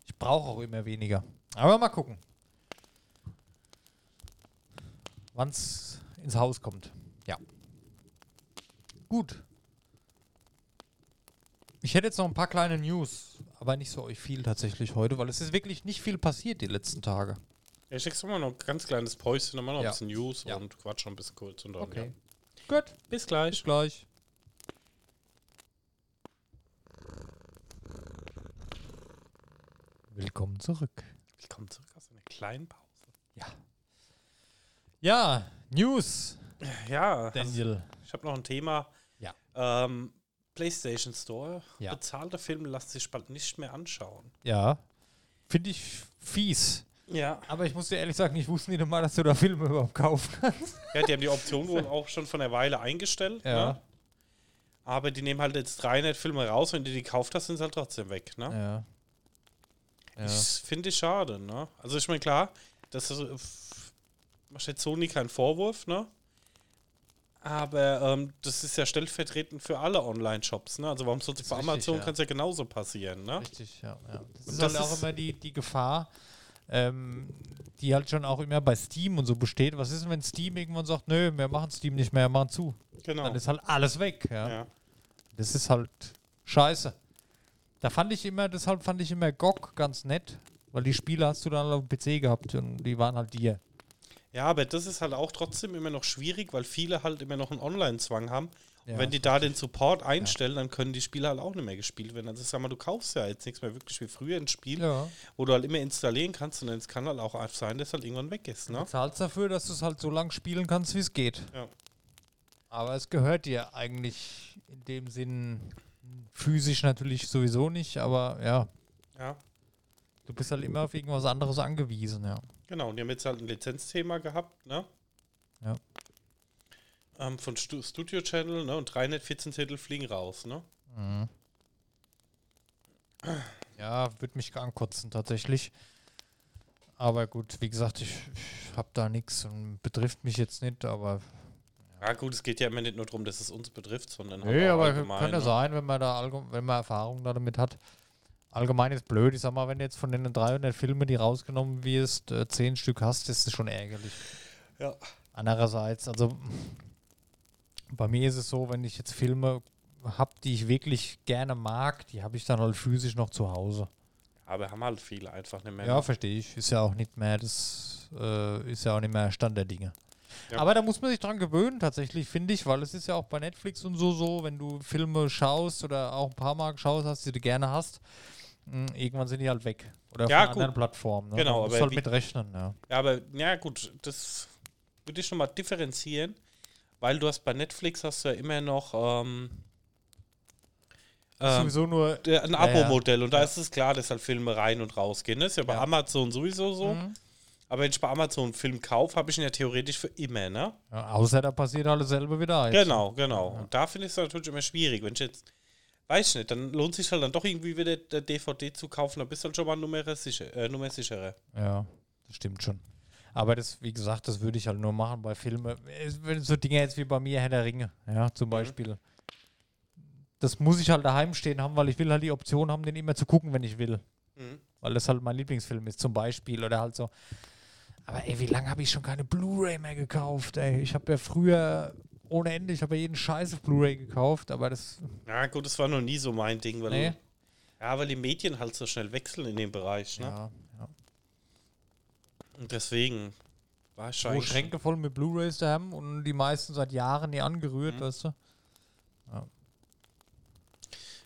ich brauche auch immer weniger. Aber mal gucken. Wann es ins Haus kommt. Ja. Gut. Ich hätte jetzt noch ein paar kleine News, aber nicht so euch viel tatsächlich heute, weil es ist wirklich nicht viel passiert die letzten Tage. Ja, ich schicke mal noch ein ganz kleines Päuschen, wir noch Ja. ein bisschen News Ja. und quatsch noch ein bisschen kurz. Und dann, Okay. Ja. Gut, Bis bis gleich. gleich. Willkommen zurück. Willkommen zurück aus einer kleinen Pause. Ja, News, Ja, Daniel. ich habe noch ein Thema. Ja. Ähm, PlayStation Store. Ja. Bezahlte Filme lassen sich bald nicht mehr anschauen. Ja, finde ich fies. Ja. Aber ich muss dir ehrlich sagen, ich wusste nicht mal, dass du da Filme überhaupt kaufen kannst. Ja, die haben die Option wohl auch schon von der Weile eingestellt. Ja. Ne? Aber die nehmen halt jetzt 300 Filme raus, wenn du die gekauft hast, sind sie halt trotzdem weg. Ne? Ja. Ja. Ich finde ich schade. Ne? Also ich meine, klar, das ist, äh, f- mach jetzt Sony keinen Vorwurf, ne? Aber ähm, das ist ja stellvertretend für alle Online-Shops, ne? Also warum soll es Ist bei Amazon ja. kann es ja genauso passieren, ne? Richtig, ja. ja. Das Und ist das halt auch immer die, die Gefahr, ähm, die halt schon auch immer bei Steam und so besteht. Was ist denn, wenn Steam irgendwann sagt, nö, wir machen Steam nicht mehr, wir machen zu? Genau. Dann ist halt alles weg, ja. ja. Das ist halt scheiße. Da fand ich immer, deshalb fand ich immer GOG ganz nett, weil die Spiele hast du dann auf dem PC gehabt und die waren halt dir. Ja, aber das ist halt auch trotzdem immer noch schwierig, weil viele halt immer noch einen Online-Zwang haben. Ja, und wenn die da den Support einstellen, dann können die Spiele halt auch nicht mehr gespielt werden. Also sag mal, du kaufst ja jetzt nichts mehr wirklich wie früher ein Spiel, Ja. wo du halt immer installieren kannst und es kann halt auch sein, dass es halt irgendwann weg ist, Du ne? bezahlst dafür, dass du es halt so lang spielen kannst, wie es geht. Ja. Aber es gehört dir eigentlich in dem Sinn physisch natürlich sowieso nicht, aber ja, Ja. du bist halt immer auf irgendwas anderes angewiesen, ja. Genau, und die haben jetzt halt ein Lizenzthema gehabt, ne? Ja. Ähm, von Stu Studio Channel, ne? Und 314 Titel fliegen raus, ne? Mhm. Ja, würde mich ankotzen tatsächlich. Aber gut, wie gesagt, ich, ich habe da nichts und betrifft mich jetzt nicht, aber Ja, gut, es geht ja immer nicht nur darum, dass es uns betrifft, sondern Nee, aber allgemein, könnte ne? sein, wenn man da wenn man Erfahrung da damit hat. Allgemein ist blöd. Ich sag mal, wenn du jetzt von den 300 Filmen, die rausgenommen wirst, äh, 10 Stück hast, ist das schon ärgerlich. Ja. Andererseits, also bei mir ist es so, wenn ich jetzt Filme habe, die ich wirklich gerne mag, die habe ich dann halt physisch noch zu Hause. Aber haben halt viele einfach nicht mehr. Ja, ne? verstehe ich. Ist ja auch nicht mehr das, äh, ist ja auch nicht mehr Stand der Dinge. Ja. Aber da muss man sich dran gewöhnen, tatsächlich, finde ich, weil es ist ja auch bei Netflix und so so, wenn du Filme schaust oder auch ein paar Mal schaust hast, die du gerne hast, irgendwann sind die halt weg. Oder Ja, von anderen Plattformen. Ne? Genau, aber du halt mit rechnen, ja. Ja, aber ja gut, das würde ich schon mal differenzieren, weil du hast bei Netflix hast du ja immer noch ähm, ähm, Sowieso nur. ein Ja, ja. Abo-Modell und da Ja. ist es klar, dass halt Filme rein und rausgehen. Das ist ja bei Ja. Amazon sowieso so. Mhm. Aber wenn ich bei Amazon einen Film kaufe, habe ich ihn ja theoretisch für immer, ne? Ja, außer da passiert alles selber wieder. Jetzt. Genau, genau. Und da finde ich es natürlich immer schwierig. Wenn ich jetzt, weiß ich nicht, dann lohnt sich halt dann doch irgendwie wieder der DVD zu kaufen, dann bist du halt schon mal Nummer, sicher, äh, Nummer sicherer. Ja, das stimmt schon. Aber das, wie gesagt, das würde ich halt nur machen bei Filmen. So Dinge jetzt wie bei mir, Herr der Ringe, ja, zum Beispiel. Das muss ich halt daheim stehen haben, weil ich will halt die Option haben, den immer zu gucken, wenn ich will. Mhm. Weil das halt mein Lieblingsfilm ist, zum Beispiel. Oder halt so. Aber ey, wie lange habe ich schon keine Blu-ray mehr gekauft, ey? Ich habe ja früher ohne Ende, ich habe ja jeden Scheiß auf Blu-ray gekauft, aber das. Ja, gut, das war noch nie so mein Ding, weil, Nee. ja, weil die Medien halt so schnell wechseln in dem Bereich, ne? Ja, ja. Und deswegen war ich Wo eigentlich. Schränke voll mit Blu-rays da haben und die meisten seit Jahren nie angerührt, Mhm. weißt du?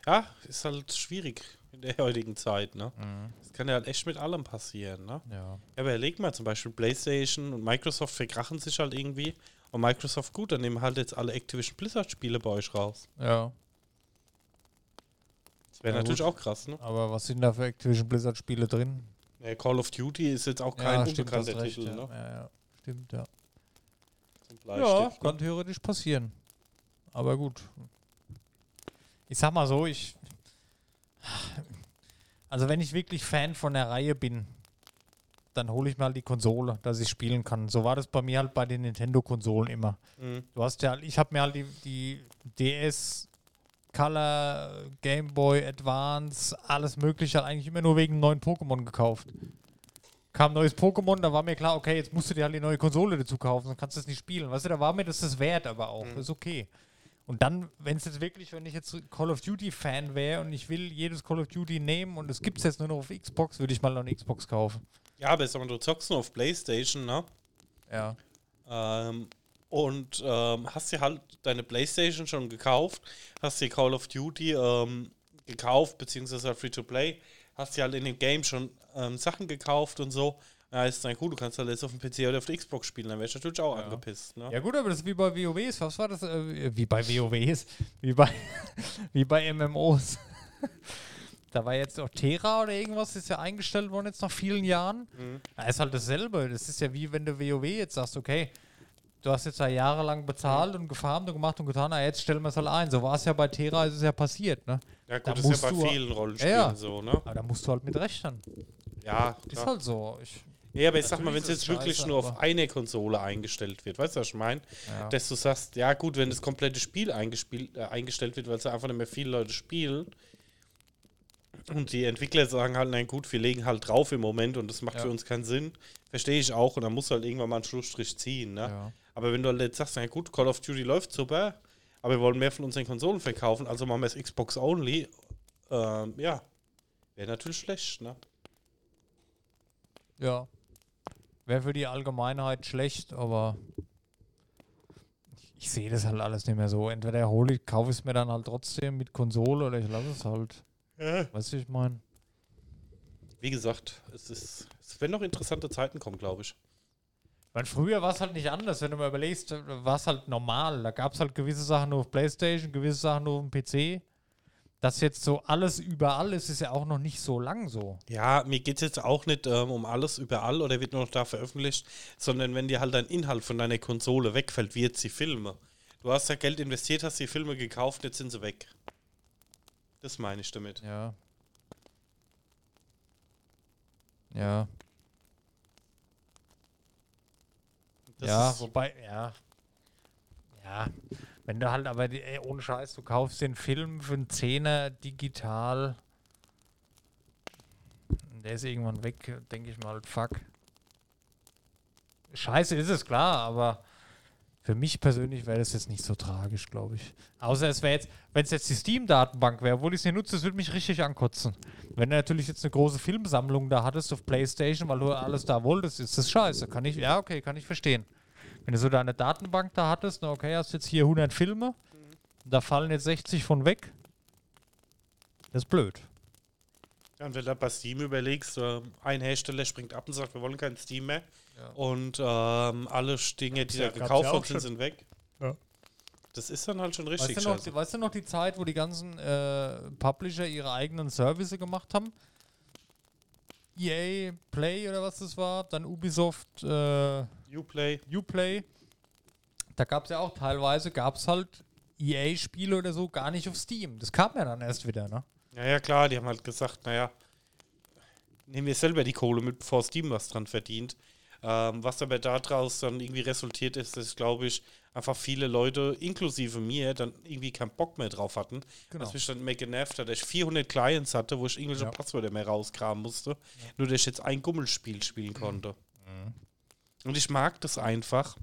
Ja, ist halt schwierig in der heutigen Zeit, ne? Mhm. Das kann ja halt echt mit allem passieren, ne? Ja. Ja, aber überleg mal, zum Beispiel PlayStation und Microsoft verkrachen sich halt irgendwie. Und Microsoft, gut, dann nehmen halt jetzt alle Activision Blizzard-Spiele bei euch raus. Ja. Das wäre Ja, natürlich gut. auch krass, ne? Aber was sind da für Activision Blizzard Spiele drin? Ja, Call of Duty ist jetzt auch kein unbekannter hast recht, Titel, ja. ne? Ja, ja. Stimmt, ja. Ja, ne? kann theoretisch passieren. Aber gut. Ich sag mal so, ich. Also, wenn ich wirklich Fan von der Reihe bin, dann hole ich mir halt die Konsole, dass ich spielen kann. So war das bei mir halt bei den Nintendo-Konsolen immer. Mhm. Du hast ja, ich habe mir halt die, die DS, Color, Game Boy Advance, alles Mögliche halt eigentlich immer nur wegen neuen Pokémon gekauft. Kam neues Pokémon, da war mir klar, okay, jetzt musst du dir halt die neue Konsole dazu kaufen, dann kannst du es nicht spielen. Weißt du, da war mir das das wert, aber auch, Mhm. ist okay. Und dann, wenn es jetzt wirklich, wenn ich jetzt Call of Duty Fan wäre und ich will jedes Call of Duty nehmen und es gibt es jetzt nur noch auf Xbox, würde ich mal noch eine Xbox kaufen. Ja, aber sag mal, du zockst nur auf PlayStation, ne? Ja. Ähm, und ähm, hast dir halt deine PlayStation schon gekauft, hast dir Call of Duty ähm, gekauft, beziehungsweise halt Free-to-Play, hast dir halt in dem Game schon ähm, Sachen gekauft und so. Ja, ist dann cool, du kannst halt jetzt auf dem PC oder auf der Xbox spielen, dann wärst du natürlich auch Ja. angepisst, ne? Ja gut, aber das ist wie bei WoWs. Was war das? Äh, wie bei WoWs? Wie bei, wie bei *laughs* MMOs. Da war jetzt auch Terra oder irgendwas, ist ja eingestellt worden jetzt nach vielen Jahren. Mhm. Da ist halt dasselbe. Das ist ja wie wenn du WoW jetzt sagst, okay, du hast jetzt da jahrelang bezahlt und gefarmt und gemacht und getan, ah, jetzt stellen wir es halt ein. So war es ja bei Terra, ist es ja passiert, ne? Ja, Da gut, das ist ja bei vielen Rollenspielen Ja, ja. so, ne? Aber da musst du halt mit rechnen. Ja, Ist klar. halt so. Ich, Ja, aber ich sag mal, wenn es jetzt wirklich nur auf eine Konsole eingestellt wird, weißt du, was ich meine? Ja. Dass du sagst, ja gut, wenn das komplette Spiel eingespielt, äh, eingestellt wird, weil es einfach nicht mehr viele Leute spielen und die Entwickler sagen halt, nein gut, wir legen halt drauf im Moment und das macht Ja. für uns keinen Sinn, verstehe ich auch und dann musst du halt irgendwann mal einen Schlussstrich ziehen, ne? Ja. Aber wenn du halt jetzt sagst, na gut, Call of Duty läuft super, aber wir wollen mehr von unseren Konsolen verkaufen, also machen wir es Xbox only, ähm, ja, wäre natürlich schlecht, ne? Ja. Wäre für die Allgemeinheit schlecht, aber ich, ich sehe das halt alles nicht mehr so. Entweder hole ich, kaufe ich es mir dann halt trotzdem mit Konsole oder ich lasse es halt. Weißt du, wie ich meine? Wie gesagt, es ist, es werden noch interessante Zeiten kommen, glaube ich. Weil früher war es halt nicht anders, wenn du mal überlegst, war es halt normal. Da gab es halt gewisse Sachen nur auf Playstation, gewisse Sachen nur auf dem PC. Das jetzt so alles überall ist, ist ja auch noch nicht so lang so. Ja, mir geht es jetzt auch nicht ähm, um alles überall oder wird nur noch da veröffentlicht, sondern wenn dir halt dein Inhalt von deiner Konsole wegfällt, wie jetzt die Filme. Du hast ja Geld investiert, hast die Filme gekauft, jetzt sind sie weg. Das meine ich damit. Ja. Ja. Das ja, wobei, ja. Ja. Wenn du halt aber, die, ey, ohne Scheiß, du kaufst den Film für einen Zehner digital. Der ist irgendwann weg, denke ich mal, fuck. Scheiße ist es, klar, aber für mich persönlich wäre das jetzt nicht so tragisch, glaube ich. Außer es wäre jetzt, wenn es jetzt die Steam-Datenbank wäre, obwohl ich es nicht nutze, das würde mich richtig ankotzen. Wenn du natürlich jetzt eine große Filmsammlung da hattest auf Playstation, weil du alles da wolltest, ist das scheiße. Kann ich, ja, okay, kann ich verstehen. Wenn du so deine Datenbank da hattest, na okay, hast jetzt hier 100 Filme, da fallen jetzt 60 von weg. Das ist blöd. Ja, und wenn du bei Steam überlegst, äh, ein Hersteller springt ab und sagt, wir wollen kein Steam mehr. Ja. Und ähm, alle Dinge, die da gekauft worden sind, sind weg. Ja. Das ist dann halt schon richtig Weißt du, noch, scheiße. weißt du noch die Zeit, wo die ganzen äh, Publisher ihre eigenen Services gemacht haben? EA Play oder was das war, dann Ubisoft äh, Uplay. Uplay. Da gab es ja auch teilweise, gab es halt EA-Spiele oder so gar nicht auf Steam. Das kam ja dann erst wieder, ne? Ja, ja, klar, die haben halt gesagt, naja, nehmen wir selber die Kohle mit, bevor Steam was dran verdient. Ähm, was aber daraus dann irgendwie resultiert ist, dass, glaube ich, einfach viele Leute, inklusive mir, dann irgendwie keinen Bock mehr drauf hatten. Genau. Was mich dann mehr genervt hat, dass ich 400 Clients hatte, wo ich irgendwelche Ja. Passwörter mehr rauskramen musste, nur dass ich jetzt ein Gummelspiel spielen konnte. Mhm. Und ich mag das einfach.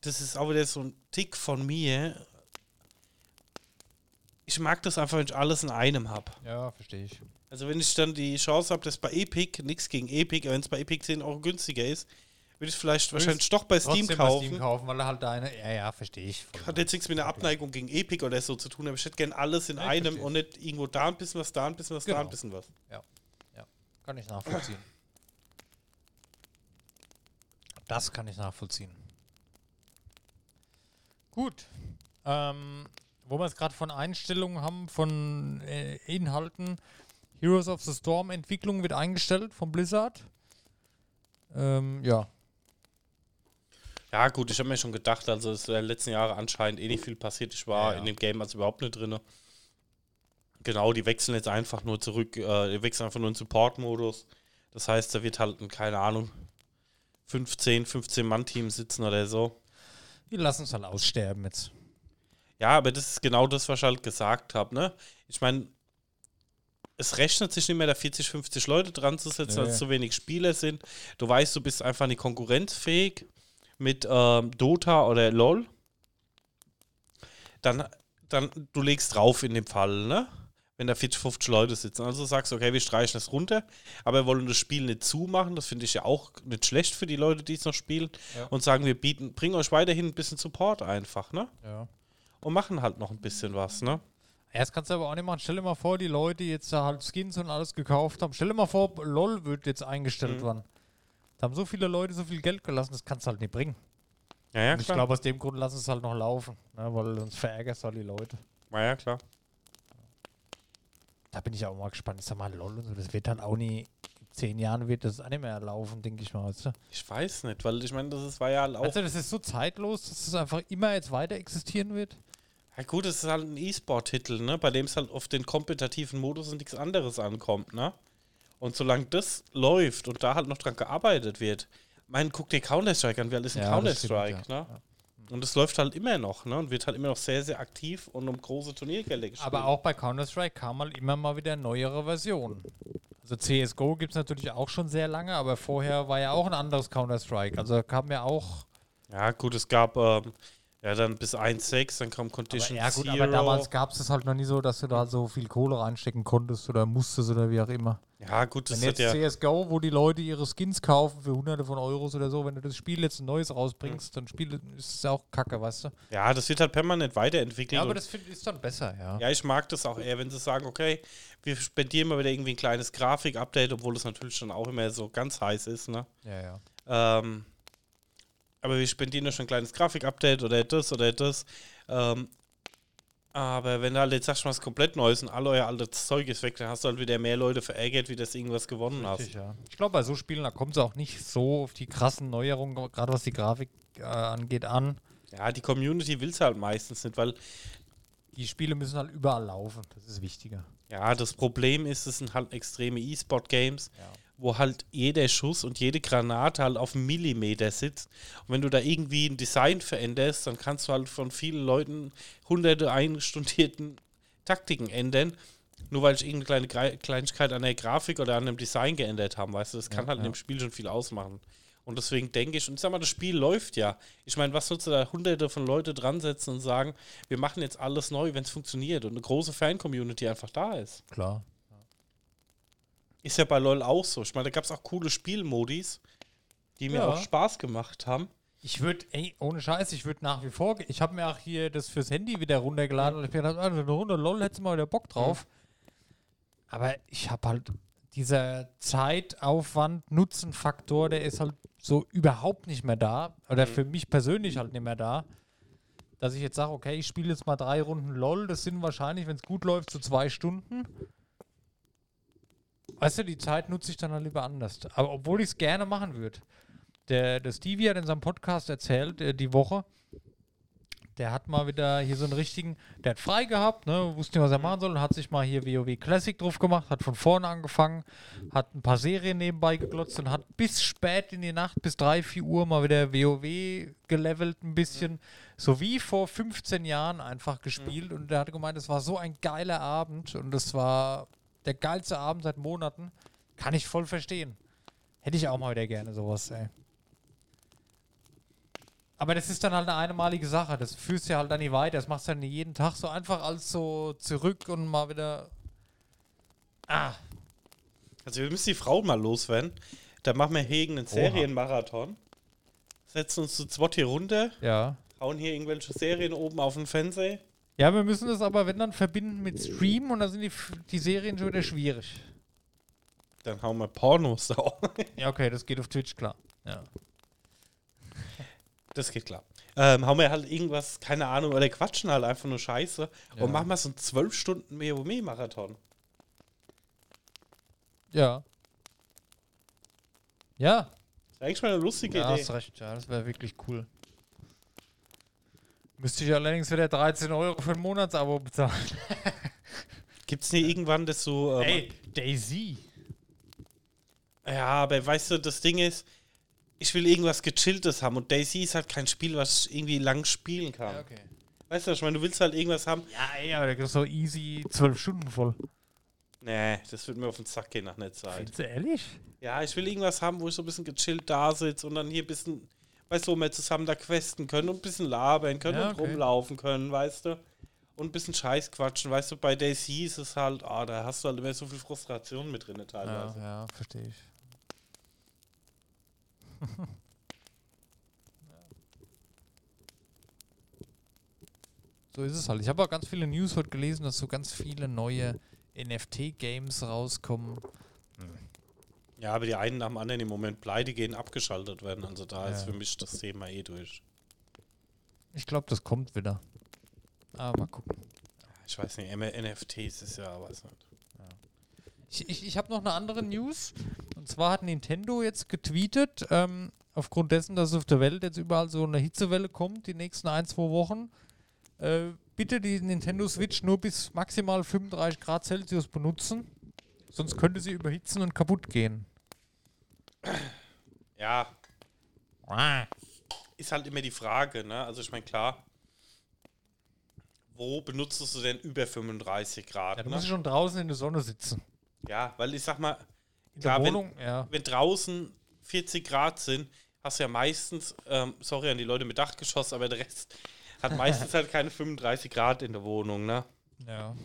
Das ist auch wieder so ein Tick von mir. Ich mag das einfach, wenn ich alles in einem habe. Ja, verstehe ich. Also wenn ich dann die Chance habe, dass bei Epic, nichts gegen Epic, wenn es bei Epic 10 Euro günstiger ist, würde ich es vielleicht wahrscheinlich doch bei Steam Trotzdem bei kaufen. Steam kaufen, weil er halt deine. Ja, ja, verstehe ich. Hat jetzt nichts mit einer Abneigung gegen Epic oder so zu tun, aber ich hätte gerne alles in Ja, ich einem verstehe. und nicht irgendwo da ein bisschen was, da ein bisschen was, da Genau. ein bisschen was. Kann ich nachvollziehen. Das kann ich nachvollziehen. Gut. Ähm, wo wir es gerade von Einstellungen haben, von äh, Inhalten. Heroes of the Storm Entwicklung wird eingestellt von Blizzard. Ähm, ja. Ja, gut, ich habe mir schon gedacht, also es ist in den letzten Jahren anscheinend eh nicht viel passiert. Ich war Ja, ja. in dem Game also überhaupt nicht drin. Genau, die wechseln jetzt einfach nur zurück, äh, die wechseln einfach nur in Support-Modus. Das heißt, da wird halt, ein, keine Ahnung, 15, 15 Mann-Team sitzen oder so. Die lassen es halt aussterben jetzt. Ja, aber das ist genau das, was ich halt gesagt habe, ne? Ich meine, es rechnet sich nicht mehr, da 40, 50 Leute dran zu setzen, Nee. weil es zu wenig Spieler sind. Du weißt, du bist einfach nicht konkurrenzfähig mit ähm, Dota oder LOL. Dann, dann, du legst drauf in dem Fall, ne? Wenn da 40, 50 Leute sitzen. Also sagst du, okay, wir streichen das runter, aber wir wollen das Spiel nicht zumachen. Das finde ich ja auch nicht schlecht für die Leute, die es noch spielen. Ja. Und sagen, wir bieten, bringen euch weiterhin ein bisschen Support einfach, ne? Ja. Und machen halt noch ein bisschen was, ne? Erst kannst du aber auch nicht machen. Stell dir mal vor, die Leute, die jetzt da halt Skins und alles gekauft haben. Stell dir mal vor, LOL wird jetzt eingestellt Mhm. werden. Da haben so viele Leute so viel Geld gelassen, das kannst du halt nicht bringen. Ja, ja, Und ich glaube, aus dem Grund lassen es halt noch laufen, ne, weil sonst verärgerst du halt die Leute. ja, ja, klar. Da bin ich auch mal gespannt. Ich sag mal, LOL und so, das wird halt auch nie, in zehn Jahren wird das auch nicht mehr laufen, denke ich mal. Weißt du? Ich weiß nicht, weil ich meine, das ist, war ja auch. Also, das ist so zeitlos, dass es einfach immer jetzt weiter existieren wird. Ja, gut, es ist halt ein E-Sport-Titel, ne? Bei dem es halt auf den kompetitiven Modus und nichts anderes ankommt, ne? Und solange das läuft und da halt noch dran gearbeitet wird, mein, guck dir Counter-Strike an, wie alt ist ein Ja, Counter-Strike, ja. ne? Und es läuft halt immer noch, ne? Und wird halt immer noch sehr, sehr aktiv und um große Turniergelder gespielt. Aber auch bei Counter-Strike kam halt immer mal wieder neuere Versionen. Also CSGO gibt es natürlich auch schon sehr lange, aber vorher war ja auch ein anderes Counter-Strike. Also kam ja auch. Ja, gut, es gab ähm, ja dann bis 1.6, dann kam Aber, Condition ja, gut, Zero. aber damals gab es es halt noch nie so, dass du da so viel Kohle reinstecken konntest oder musstest oder wie auch immer. ja, gut, das Wenn jetzt ja. CSGO, wo die Leute ihre Skins kaufen für hunderte von Euros oder so, wenn du das Spiel jetzt ein neues rausbringst, dann spiel, ist es auch kacke, weißt du? Ja, das wird halt permanent weiterentwickelt. Ja, aber das find, ist dann besser, ja. Ja, ich mag das auch eher, wenn sie sagen, okay, wir spendieren mal wieder irgendwie ein kleines Grafik-Update, obwohl es natürlich schon auch immer so ganz heiß ist, ne? Ja, ja. Ähm, aber wir spendieren ja schon ein kleines Grafik-Update oder das oder das. Ähm, aber wenn du halt jetzt sagst, was komplett Neues und all euer altes Zeug ist weg, dann hast du halt wieder mehr Leute verärgert, wie das irgendwas gewonnen hast. Richtig, ja. Ich glaube, bei so Spielen, da kommt es auch nicht so auf die krassen Neuerungen, gerade was die Grafik äh, angeht, an. Ja, die Community will es halt meistens nicht, weil Die Spiele müssen halt überall laufen. Das ist wichtiger. ja, das Problem ist, es sind halt extreme E-Sport-Games, Ja. Wo halt jeder Schuss und jede Granate halt auf einen Millimeter sitzt. Und wenn du da irgendwie ein Design veränderst, dann kannst du halt von vielen Leuten hunderte einstudierten *laughs* Taktiken ändern, nur weil ich irgendeine kleine Kleinigkeit an der Grafik oder an dem Design geändert haben, weißt du, das kann Ja, halt in ja. dem Spiel schon viel ausmachen. Und deswegen denke ich, und sag mal, das Spiel läuft ja. Ich meine, was sollst du da hunderte von Leute dran setzen und sagen, wir machen jetzt alles neu, wenn es funktioniert und eine große Fan-Community einfach da ist. Klar. Ist ja bei LOL auch so. Ich meine, da gab es auch coole Spielmodis, die mir Ja. auch Spaß gemacht haben. Ich würde, ey, ohne Scheiß, ich würde nach wie vor, ich habe mir auch hier das fürs Handy wieder runtergeladen und ich mir gedacht, ah, eine Runde LOL hättest du mal wieder Bock drauf. Aber ich habe halt, dieser Zeitaufwand, Nutzenfaktor, der ist halt so überhaupt nicht mehr da. Oder für mich persönlich halt nicht mehr da. Dass ich jetzt sage, okay, ich spiele jetzt mal drei Runden LOL, das sind wahrscheinlich, wenn es gut läuft, so zwei Stunden. Weißt du, die Zeit nutze ich dann halt lieber anders. Aber obwohl ich es gerne machen würde. Der, der Stevie hat in seinem Podcast erzählt, äh, die Woche, der hat mal wieder hier so einen richtigen, der hat frei gehabt, ne, wusste nicht, was er machen soll und hat sich mal hier WoW Classic drauf gemacht, hat von vorne angefangen, hat ein paar Serien nebenbei geglotzt und hat bis spät in die Nacht, bis 3, 4 Uhr mal wieder WoW gelevelt ein bisschen, so wie vor 15 Jahren einfach gespielt und der hat gemeint, es war so ein geiler Abend und es war der geilste Abend seit Monaten. Kann ich voll verstehen. Hätte ich auch mal wieder gerne sowas, ey. Aber das ist dann halt eine einmalige Sache. Das führst du ja halt dann nicht weiter. Das machst du dann nicht jeden Tag so einfach als so zurück und mal wieder. Ah, Also wir müssen die Frauen mal loswerden. Da machen wir hier irgendeinen Serienmarathon. Setzen uns zu zweit hier runter, ja. hauen hier irgendwelche Serien oben auf den Fernseher. Ja, wir müssen das aber, wenn dann, verbinden mit Stream und da sind die, die Serien schon wieder schwierig. Dann hauen wir Pornos da. Ja, okay, das geht auf Twitch, klar. Ja. Das geht klar. Ähm, hauen wir halt irgendwas, keine Ahnung, oder quatschen halt einfach nur Scheiße Ja. und machen wir so einen 12 Stunden WoW-Marathon. Ja. Ja, Das ist eigentlich mal eine lustige ja Idee. hast recht. Ja, das wäre wirklich cool. Müsste ich allerdings wieder 13 Euro für ein Monatsabo bezahlen. *laughs* Gibt es nie irgendwann, dass du. Ähm, Ey, Daisy. Ja, aber weißt du, das Ding ist, ich will irgendwas Gechilltes haben und Daisy ist halt kein Spiel, was ich irgendwie lang spielen kann. Ja, okay. Weißt du, ich meine, du willst halt irgendwas haben. Ja, ey, aber der ist so easy 12 Stunden voll. Nee, das wird mir auf den Sack gehen nach einer Zeit. Findest du ehrlich? Ja, ich will irgendwas haben, wo ich so ein bisschen gechillt da sitze und dann hier ein bisschen, weißt du, wo wir zusammen da questen können und ein bisschen labern können Ja, und okay. rumlaufen können, weißt du? Und ein bisschen Scheiß quatschen, weißt du, bei Daisy ist es halt, ah, da hast du halt immer so viel Frustration mit drin Ja, teilweise. ja, verstehe ich. *laughs* so ist es halt. Ich habe auch ganz viele News heute gelesen, dass so ganz viele neue NFT-Games rauskommen. Ja, aber die einen nach dem anderen im Moment pleite gehen, abgeschaltet werden. Also da ist Ja. für mich das Thema eh durch. Ich glaube, das kommt wieder. Aber mal gucken. Ich weiß nicht, NFTs ist ja, weiß nicht. Ich, ich, ich habe noch eine andere News. Und zwar hat Nintendo jetzt getweetet, ähm, aufgrund dessen, dass auf der Welt jetzt überall so eine Hitzewelle kommt, die nächsten ein, zwei Wochen. Äh, bitte die Nintendo Switch nur bis maximal 35 Grad Celsius benutzen. Sonst könnte sie überhitzen und kaputt gehen. Ja, ist halt immer die Frage, ne? Also ich meine, klar, wo benutzt du denn über 35 Grad? Ja, du ne? musst schon draußen in der Sonne sitzen. ja weil ich sag mal, In Klar, der wenn- Wohnung, ja. wenn draußen 40 Grad sind, hast du ja meistens, ähm, sorry an die Leute mit Dachgeschoss, aber der Rest hat meistens *laughs* halt keine 35 Grad in der Wohnung, ne? ja.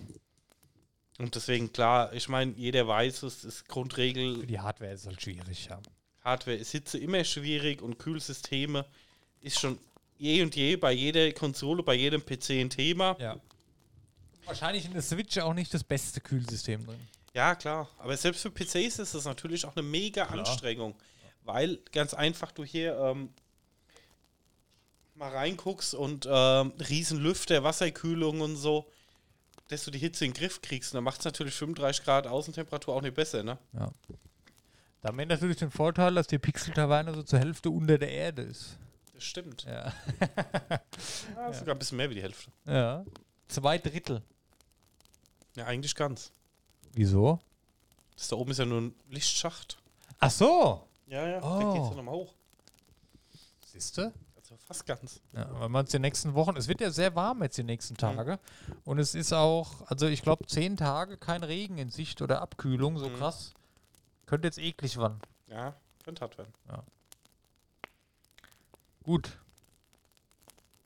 Und deswegen, klar, ich meine, jeder weiß, es ist Für Grundregel, die Hardware ist halt schwierig, ja. Hardware ist Hitze immer schwierig und Kühlsysteme ist schon je und je bei jeder Konsole, bei jedem PC ein Thema. Ja. Wahrscheinlich in der Switch auch nicht das beste Kühlsystem drin. Ja, klar. Aber selbst für PCs ist das natürlich auch eine mega Anstrengung. Weil ganz einfach du hier ähm, mal reinguckst und ähm, Riesenlüfter, Wasserkühlung und so, dass du die Hitze in den Griff kriegst. Und dann macht es natürlich 35 Grad Außentemperatur auch nicht besser, ne? Ja. Da haben wir natürlich den Vorteil, dass die Pixel-Taverne so zur Hälfte unter der Erde ist. Das stimmt. Ja. *laughs* Ja, Sogar ein bisschen mehr wie die Hälfte. ja. Zwei Drittel. Ja, eigentlich ganz. Wieso? Das da oben ist ja nur ein Lichtschacht. Ach so. Ja, ja. Oh. Da geht's ja nochmal hoch. Siehst du? Fast ganz. Ja, weil man es die nächsten Wochen, es wird ja sehr warm jetzt die nächsten Tage. Und es ist auch, also ich glaube, zehn Tage kein Regen in Sicht oder Abkühlung, so Mhm. krass. Könnte jetzt eklig werden. Ja, könnte hart werden. Gut.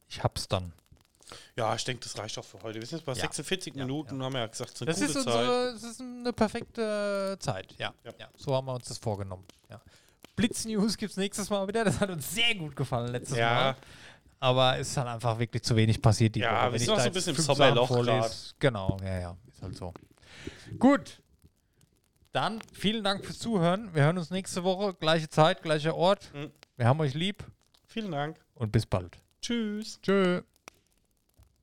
Ich hab's dann. Ja, ich denke, das reicht auch für heute. Wir sind jetzt bei Ja. 46 Ja, Minuten, ja. haben wir ja gesagt, es ist eine Das gute ist, Zeit. unsere, das ist eine perfekte Zeit, ja. Ja. ja. So haben wir uns das vorgenommen. Ja. Blitz-News gibt es nächstes Mal wieder. Das hat uns sehr gut gefallen letztes Ja. Mal. Aber es ist halt einfach wirklich zu wenig passiert. Die Ja, Woche. wir Wenn sind ich da so ein bisschen im Sommerloch vorlese-. Genau, ja, ja. Ist halt so. Gut. Dann vielen Dank fürs Zuhören. Wir hören uns nächste Woche. Gleiche Zeit, gleicher Ort. Mhm. Wir haben euch lieb Vielen Dank. und bis bald. Tschüss. Tschö.